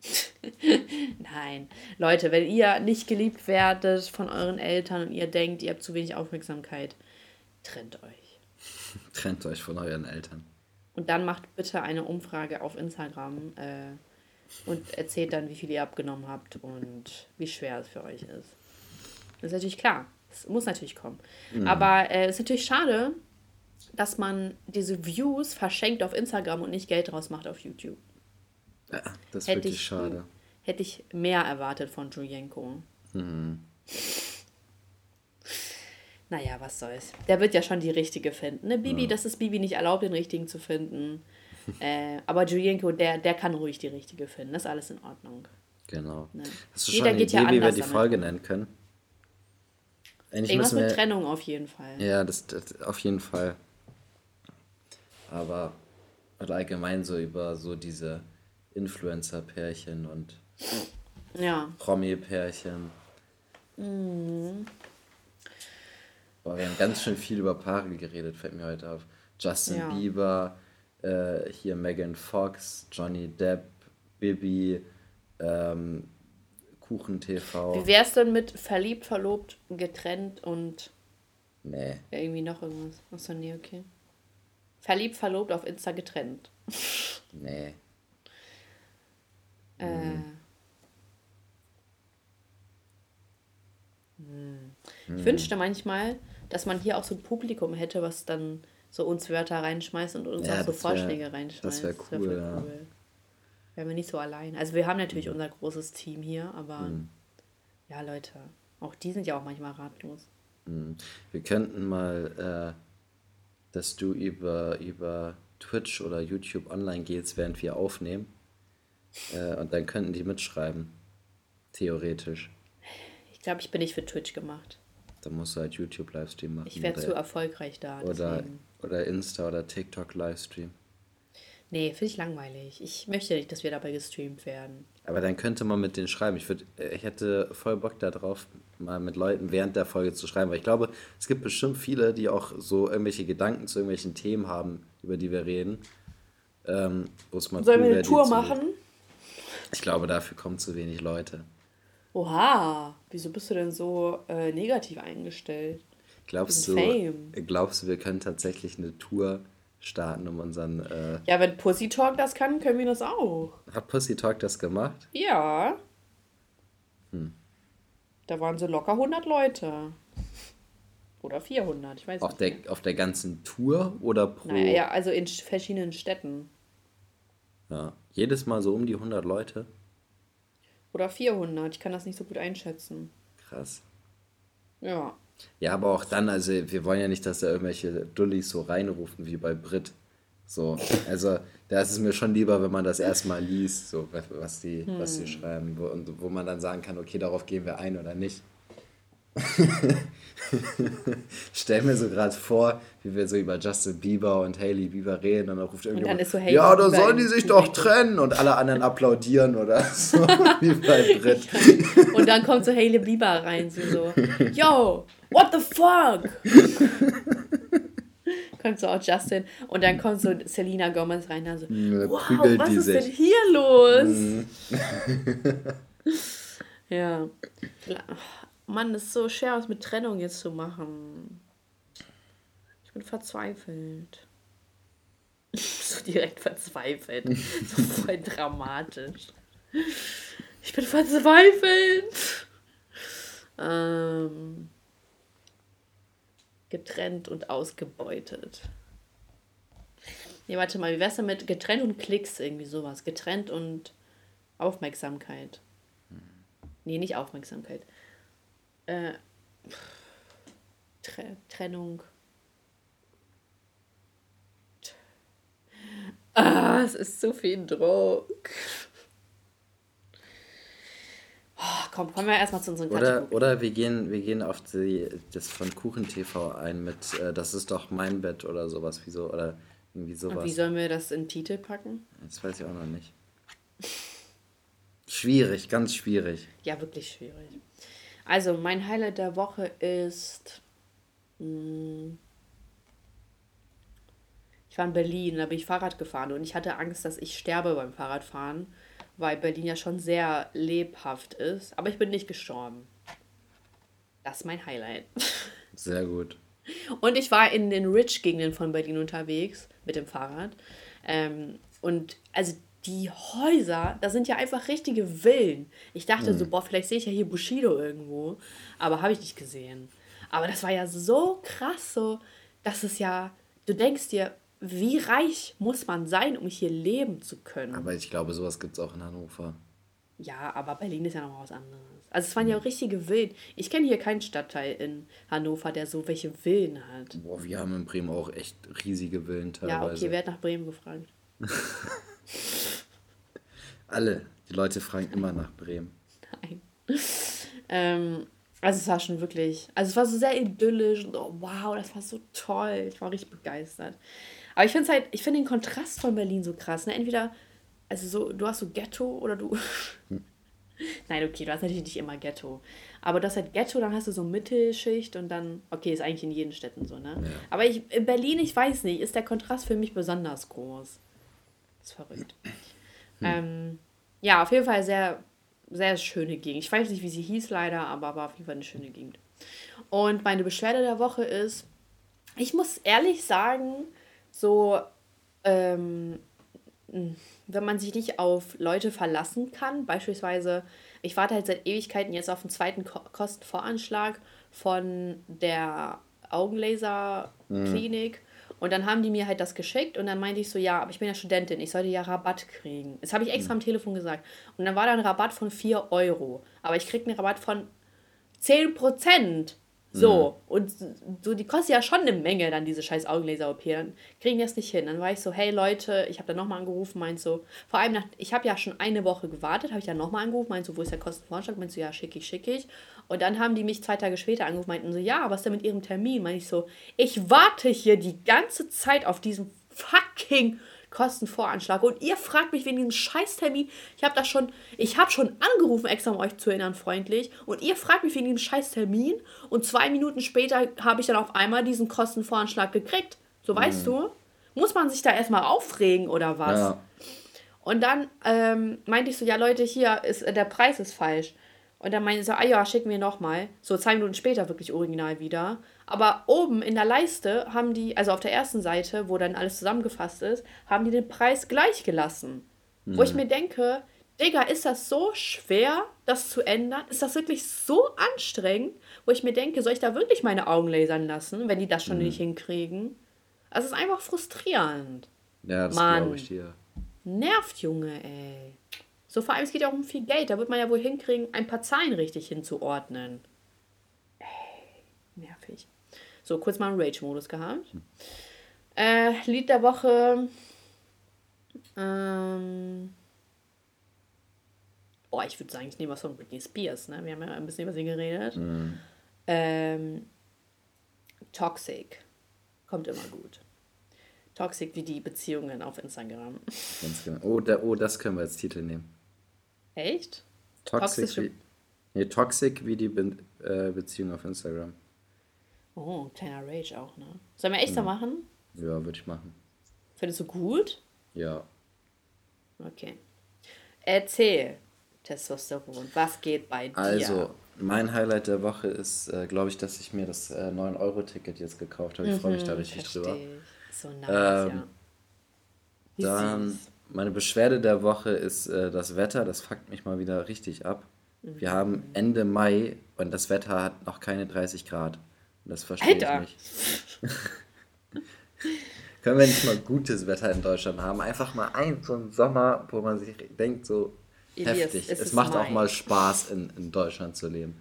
[LAUGHS] Nein. Leute, wenn ihr nicht geliebt werdet von euren Eltern und ihr denkt, ihr habt zu wenig Aufmerksamkeit, trennt euch. [LAUGHS] trennt euch von euren Eltern. Und dann macht bitte eine Umfrage auf Instagram äh, und erzählt dann, wie viel ihr abgenommen habt und wie schwer es für euch ist. Das ist natürlich klar. Das muss natürlich kommen. Mhm. Aber es äh, ist natürlich schade, dass man diese Views verschenkt auf Instagram und nicht Geld draus macht auf YouTube. Ja, das ist hätte wirklich ich, schade. Hätte ich mehr erwartet von Julienko. Mhm. Naja, was soll's. Der wird ja schon die richtige finden. Ne, Bibi, ja. das ist Bibi nicht erlaubt, den richtigen zu finden. [LAUGHS] äh, aber Julienko, der, der kann ruhig die richtige finden. Das ist alles in Ordnung. Genau. Ne? Hast du Jeder schon eine Idee, ja wie wir die Folge nennen können? Eigentlich Irgendwas mit Trennung auf jeden Fall. Ja, das, das auf jeden Fall. Aber oder allgemein so über so diese Influencer-Pärchen und ja. Promi-Pärchen. Mhm. Boah, wir haben ganz schön viel über Paare geredet, fällt mir heute auf. Justin ja. Bieber, äh, hier Megan Fox, Johnny Depp, Bibi, ähm, Kuchen TV. Wie wär's denn mit verliebt, verlobt, getrennt und. Nee. Irgendwie noch irgendwas. Achso, nee, okay. Verliebt, verlobt, auf Insta getrennt. nee. Äh. Hm. Ich hm. wünschte manchmal, dass man hier auch so ein Publikum hätte, was dann so uns Wörter reinschmeißt und uns ja, auch so Vorschläge reinschmeißt. Das wäre cool, wär ja. cool. Wären wir nicht so allein. Also wir haben natürlich mhm. unser großes Team hier, aber mhm. ja, Leute, auch die sind ja auch manchmal ratlos. Mhm. Wir könnten mal, äh, dass du über, über Twitch oder YouTube online gehst, während wir aufnehmen. Äh, und dann könnten die mitschreiben. Theoretisch. Ich glaube, ich bin nicht für Twitch gemacht. Dann musst du halt YouTube-Livestream machen. Ich wäre zu erfolgreich da. Oder, oder Insta- oder TikTok-Livestream. Nee, finde ich langweilig. Ich möchte nicht, dass wir dabei gestreamt werden. Aber dann könnte man mit denen schreiben. Ich, würd, ich hätte voll Bock darauf, mal mit Leuten während der Folge zu schreiben. Weil ich glaube, es gibt bestimmt viele, die auch so irgendwelche Gedanken zu irgendwelchen Themen haben, über die wir reden. Ähm, Sollen cool wir eine Tour machen? Ich glaube, dafür kommen zu wenig Leute. Oha, wieso bist du denn so äh, negativ eingestellt? Glaubst du, glaubst du, wir können tatsächlich eine Tour starten, um unseren. Äh ja, wenn Pussy Talk das kann, können wir das auch. Hat Pussy Talk das gemacht? Ja. Hm. Da waren so locker 100 Leute. Oder 400, ich weiß auf nicht. Der, mehr. auf der ganzen Tour oder pro? Naja, ja, also in verschiedenen Städten. Ja, jedes Mal so um die 100 Leute. Oder 400, ich kann das nicht so gut einschätzen. Krass. Ja. Ja, aber auch dann, also wir wollen ja nicht, dass da irgendwelche Dullis so reinrufen wie bei Brit. So, also da ist es mir schon lieber, wenn man das erstmal liest, so was die, hm. was die schreiben, wo, und wo man dann sagen kann, okay, darauf gehen wir ein oder nicht. [LAUGHS] Stell mir so gerade vor, wie wir so über Justin Bieber und Hailey Bieber reden und dann ruft irgendjemand, dann so ja, da sollen die sich doch trennen und alle anderen applaudieren oder [LAUGHS] so, wie bei Brit. Und dann kommt so Hailey Bieber rein, so, so yo, what the fuck? Kommt so auch Justin und dann kommt so Selena Gomez rein, so, wow, was ist sich. denn hier los? Mhm. ja. Mann, es ist so schwer, was mit Trennung jetzt zu machen. Ich bin verzweifelt. [LAUGHS] so direkt verzweifelt. so voll dramatisch. Ich bin verzweifelt. Ähm, getrennt und ausgebeutet. Nee, warte mal, wie wär's denn mit getrennt und Klicks, irgendwie sowas? Getrennt und Aufmerksamkeit. Nee, nicht Aufmerksamkeit äh, Trennung. Ah, es ist zu viel Druck. Oh, komm, kommen wir erstmal zu unseren Oder, oder wir, gehen, wir gehen auf die, das von Kuchen TV ein mit äh, Das ist doch mein Bett oder sowas. Wieso? Oder irgendwie sowas. Und wie sollen wir das in den Titel packen? Das weiß ich auch noch nicht. Schwierig, ganz schwierig. Ja, wirklich schwierig. Also, mein Highlight der Woche ist. Mh, hm, ich war in Berlin, da bin ich Fahrrad gefahren und ich hatte Angst, dass ich sterbe beim Fahrradfahren, weil Berlin ja schon sehr lebhaft ist. Aber ich bin nicht gestorben. Das ist mein Highlight. [LAUGHS] Sehr gut. Und ich war in den Rich-Gegenden von Berlin unterwegs mit dem Fahrrad. Ähm, und also die Häuser, das sind ja einfach richtige Villen. Ich dachte mhm. so, boah, vielleicht sehe ich ja hier Bushido irgendwo. Aber habe ich nicht gesehen. Aber das war ja so krass, so, dass es ja, du denkst dir, wie reich muss man sein, um hier leben zu können? Aber ich glaube, sowas gibt es auch in Hannover. Ja, aber Berlin ist ja noch was anderes. Also es waren ja auch richtige Villen. Ich kenne hier keinen Stadtteil in Hannover, der so welche Villen hat. Boah, wir haben in Bremen auch echt riesige Villen teilweise. Ja, okay, wer hat nach Bremen gefragt? [LAUGHS] Alle. Die Leute fragen immer nach Bremen. Nein. Ähm, also es war schon wirklich, also es war so sehr idyllisch und oh, wow, das war so toll. Ich war richtig begeistert. Aber ich finde es halt, ich finde den Kontrast von Berlin so krass. Ne? Entweder, also so, du hast so Ghetto oder du. Hm. [LAUGHS] Nein, okay, du hast natürlich nicht immer Ghetto. Aber du hast halt Ghetto, dann hast du so Mittelschicht und dann, okay, ist eigentlich in jeden Städten so, ne? Ja. Aber ich, in Berlin, ich weiß nicht, ist der Kontrast für mich besonders groß. Das ist verrückt. Hm. Ähm, ja, auf jeden Fall sehr, sehr schöne Gegend. Ich weiß nicht, wie sie hieß leider, aber war auf jeden Fall eine schöne Gegend. Und meine Beschwerde der Woche ist, ich muss ehrlich sagen, so, ähm, wenn man sich nicht auf Leute verlassen kann, beispielsweise, ich warte halt seit Ewigkeiten jetzt auf den zweiten Ko Kostenvoranschlag von der Augenlaserklinik. Mhm. Und dann haben die mir halt das geschickt und dann meinte ich so, ja, aber ich bin ja Studentin, ich sollte ja Rabatt kriegen. Das habe ich extra mhm. am Telefon gesagt. Und dann war da ein Rabatt von 4 Euro. Aber ich kriege einen Rabatt von 10 Prozent. So, mhm. und so, die kostet ja schon eine Menge, dann diese scheiß Augenlaser-OP. Dann kriegen die das nicht hin. Dann war ich so, hey Leute, ich habe dann nochmal angerufen, meint so, vor allem nach, ich habe ja schon eine Woche gewartet, habe ich dann nochmal angerufen, meint so, wo ist der Kostenvorschlag? Meint so, ja, schick ich, schick ich. Und dann haben die mich zwei Tage später angerufen, meinten so, ja, was ist denn mit ihrem Termin? Meinte ich so, ich warte hier die ganze Zeit auf diesen fucking Kostenvoranschlag. Und ihr fragt mich wegen diesem Scheißtermin. Ich habe das schon, ich habe schon angerufen, extra um euch zu erinnern, freundlich. Und ihr fragt mich wegen diesem Scheißtermin. Und zwei Minuten später habe ich dann auf einmal diesen Kostenvoranschlag gekriegt. So mhm. weißt du? Muss man sich da erstmal aufregen oder was? Ja. Und dann ähm, meinte ich so, ja Leute, hier ist der Preis ist falsch. Und dann meinte ich so, ah ja, schicken wir nochmal. So zwei Minuten später wirklich original wieder. Aber oben in der Leiste haben die, also auf der ersten Seite, wo dann alles zusammengefasst ist, haben die den Preis gleich gelassen. Mhm. Wo ich mhm. mir denke, Digga, ist das so schwer, das zu ändern? Ist das wirklich so anstrengend? Wo ich mir denke, soll ich da wirklich meine Augen lasern lassen, wenn die das schon mhm. nicht hinkriegen? Also es ist einfach frustrierend. Ja, das glaube ich dir. Nervt, Junge, ey. So vor allem, es geht ja auch um viel Geld. Da wird man ja wohl hinkriegen, ein paar Zahlen richtig hinzuordnen. Ey, nervig. So, kurz mal einen Rage-Modus gehabt. Äh, Lied der Woche. Ähm. Oh, ich würde sagen, ich nehme was von Britney Spears. Ne? Wir haben ja ein bisschen über sie geredet. Mhm. Ähm, Toxic. Kommt immer gut. Toxic wie die Beziehungen auf Instagram. Ganz genau. Oh, da, oh, das können wir als Titel nehmen. Echt? Toxic, Toxische- wie, nee, Toxic wie die Be äh, Beziehung auf Instagram. Oh, kleiner Rage auch, ne? Sollen wir echt so machen? Ja, würde ich machen. Findest du gut? Ja. Okay. Erzähl, Testosteron, was geht bei dir? Also, mein Highlight der Woche ist, äh, glaube ich, dass ich mir das äh, 9-Euro-Ticket jetzt gekauft habe. Ich freue mich da richtig drüber. Versteh ich. So nice, Ähm, ja. Wie Dann, süß. Meine Beschwerde der Woche ist äh, das Wetter. Das fuckt mich mal wieder richtig ab. Wir haben Mhm. Ende Mai und das Wetter hat noch keine 30 Grad. Und das verstehe ich Alter. nicht. [LAUGHS] Können wir nicht mal gutes Wetter in Deutschland haben? Einfach mal ein so einen Sommer, wo man sich denkt, so Elias, heftig. es Es, macht auch Mai. mal Spaß, in, in Deutschland zu leben.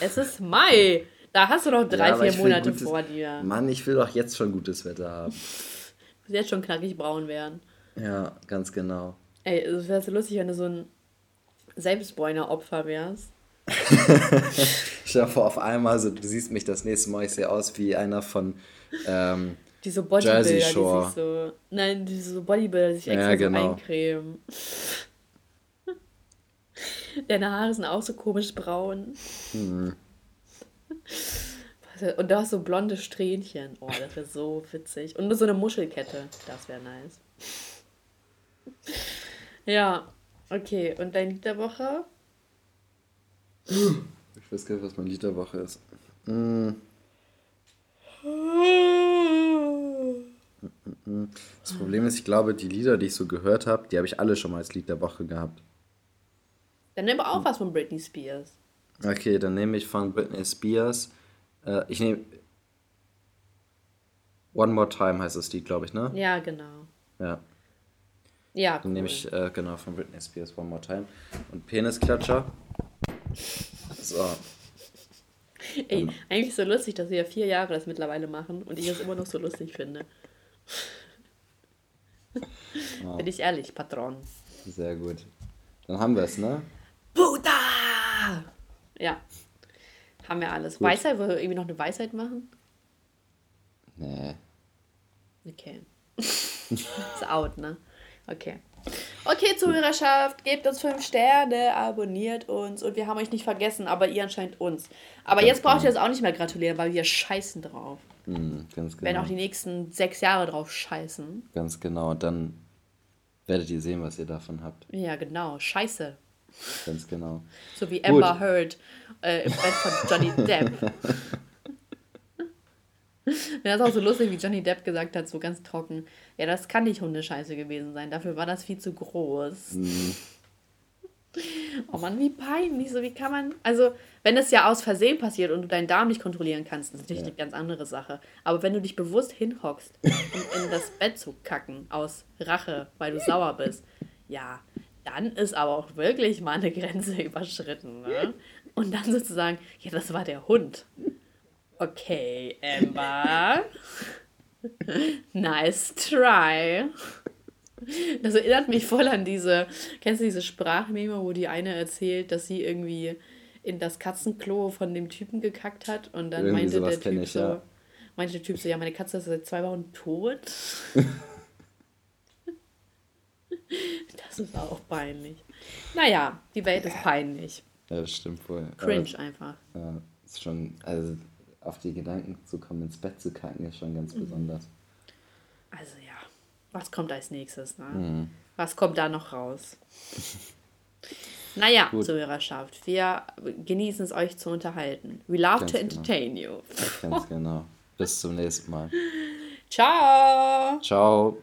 Es ist Mai. Da hast du noch drei, Ja, vier ich Monate gutes- vor dir. Mann, ich will doch jetzt schon gutes Wetter haben. [LAUGHS] Du jetzt schon knackig braun werden. Ja, ganz genau. Ey, es wäre so lustig, wenn du so ein Selbstbräuner-Opfer wärst. [LAUGHS] Stell dir vor, auf einmal, so, du siehst mich das nächste Mal, ich sehe aus wie einer von ähm, Die so Bodybuilder, Jersey die Shore. sich so. Nein, die so Bodybuilder, die sich extra Ja, genau. so eincremen. [LAUGHS] Deine Haare sind auch so komisch braun. hm, Und du hast so blonde Strähnchen. Oh, das wäre so witzig. Und nur so eine Muschelkette. Das wäre nice. Ja, okay. Und dein Lied der Woche? Ich weiß gar nicht, was mein Lied der Woche ist. Hm, Das Problem ist, ich glaube, die Lieder, die ich so gehört habe, die habe ich alle schon mal als Lied der Woche gehabt. Dann nimm auch was von Britney Spears. Okay, dann nehme ich von Britney Spears. Äh, ich nehme. One More Time heißt das Lied, glaube ich, ne? Ja, genau. Ja. Ja, Dann cool. nehme ich, äh, genau, von Britney Spears One More Time. Und Penisklatscher. So. Ey, eigentlich so lustig, dass wir ja vier Jahre das mittlerweile machen und ich es immer noch so lustig finde. Bin ich ehrlich, Patron. Sehr gut. Dann haben wir es, ne? Buddha! Ja. Haben wir alles. Gut. Weisheit, wollen wir irgendwie noch eine Weisheit machen? Nee. Okay. [LAUGHS] Ist out, ne? Okay. Okay, Zuhörerschaft, gebt uns fünf Sterne, abonniert uns und wir haben euch nicht vergessen, aber ihr anscheinend uns. Aber Ganz jetzt braucht ihr genau. uns auch nicht mehr gratulieren, weil wir scheißen drauf. Hm, ganz genau. auch die nächsten sechs Jahre drauf scheißen. Ganz genau. Und dann werdet ihr sehen, was ihr davon habt. Ja, genau. Scheiße. Ganz genau. So wie. Amber Heard äh, im Bett von Johnny Depp. [LAUGHS] [LAUGHS] Ja, das ist auch so lustig, wie Johnny Depp gesagt hat, so ganz trocken. Ja, das kann nicht Hundescheiße gewesen sein. Dafür war das viel zu groß. Hm, Oh Mann, wie peinlich. So, wie kann man. Also, wenn es ja aus Versehen passiert und du deinen Darm nicht kontrollieren kannst, das ist natürlich Ja. eine ganz andere Sache. Aber wenn du dich bewusst hinhockst, um in das Bett zu kacken, aus Rache, weil du sauer bist, ja, dann ist aber auch wirklich mal eine Grenze [LAUGHS] überschritten. Ne? Und dann sozusagen, ja, das war der Hund. Okay, Amber. nice try. Das erinnert mich voll an diese, kennst du diese Sprachmeme, wo die eine erzählt, dass sie irgendwie in das Katzenklo von dem Typen gekackt hat und dann Irgendwie meinte der Typ ich, so, ja. meinte der Typ so, ja, meine Katze ist seit zwei Wochen tot. [LAUGHS] das ist auch peinlich. Naja, die Welt ist peinlich. Ja, das stimmt wohl. Cringe einfach. Aber, ja, ist schon, also auf die Gedanken zu kommen, ins Bett zu kacken, ist schon Mhm. ganz besonders. Also ja, was kommt als nächstes? Ne? Mhm. Was kommt da noch raus? [LAUGHS] Naja, Gut. Zuhörerschaft, wir genießen es, euch zu unterhalten. We love Ganz to genau. entertain you. Ganz [LAUGHS] genau. Bis zum nächsten Mal. Ciao! Ciao.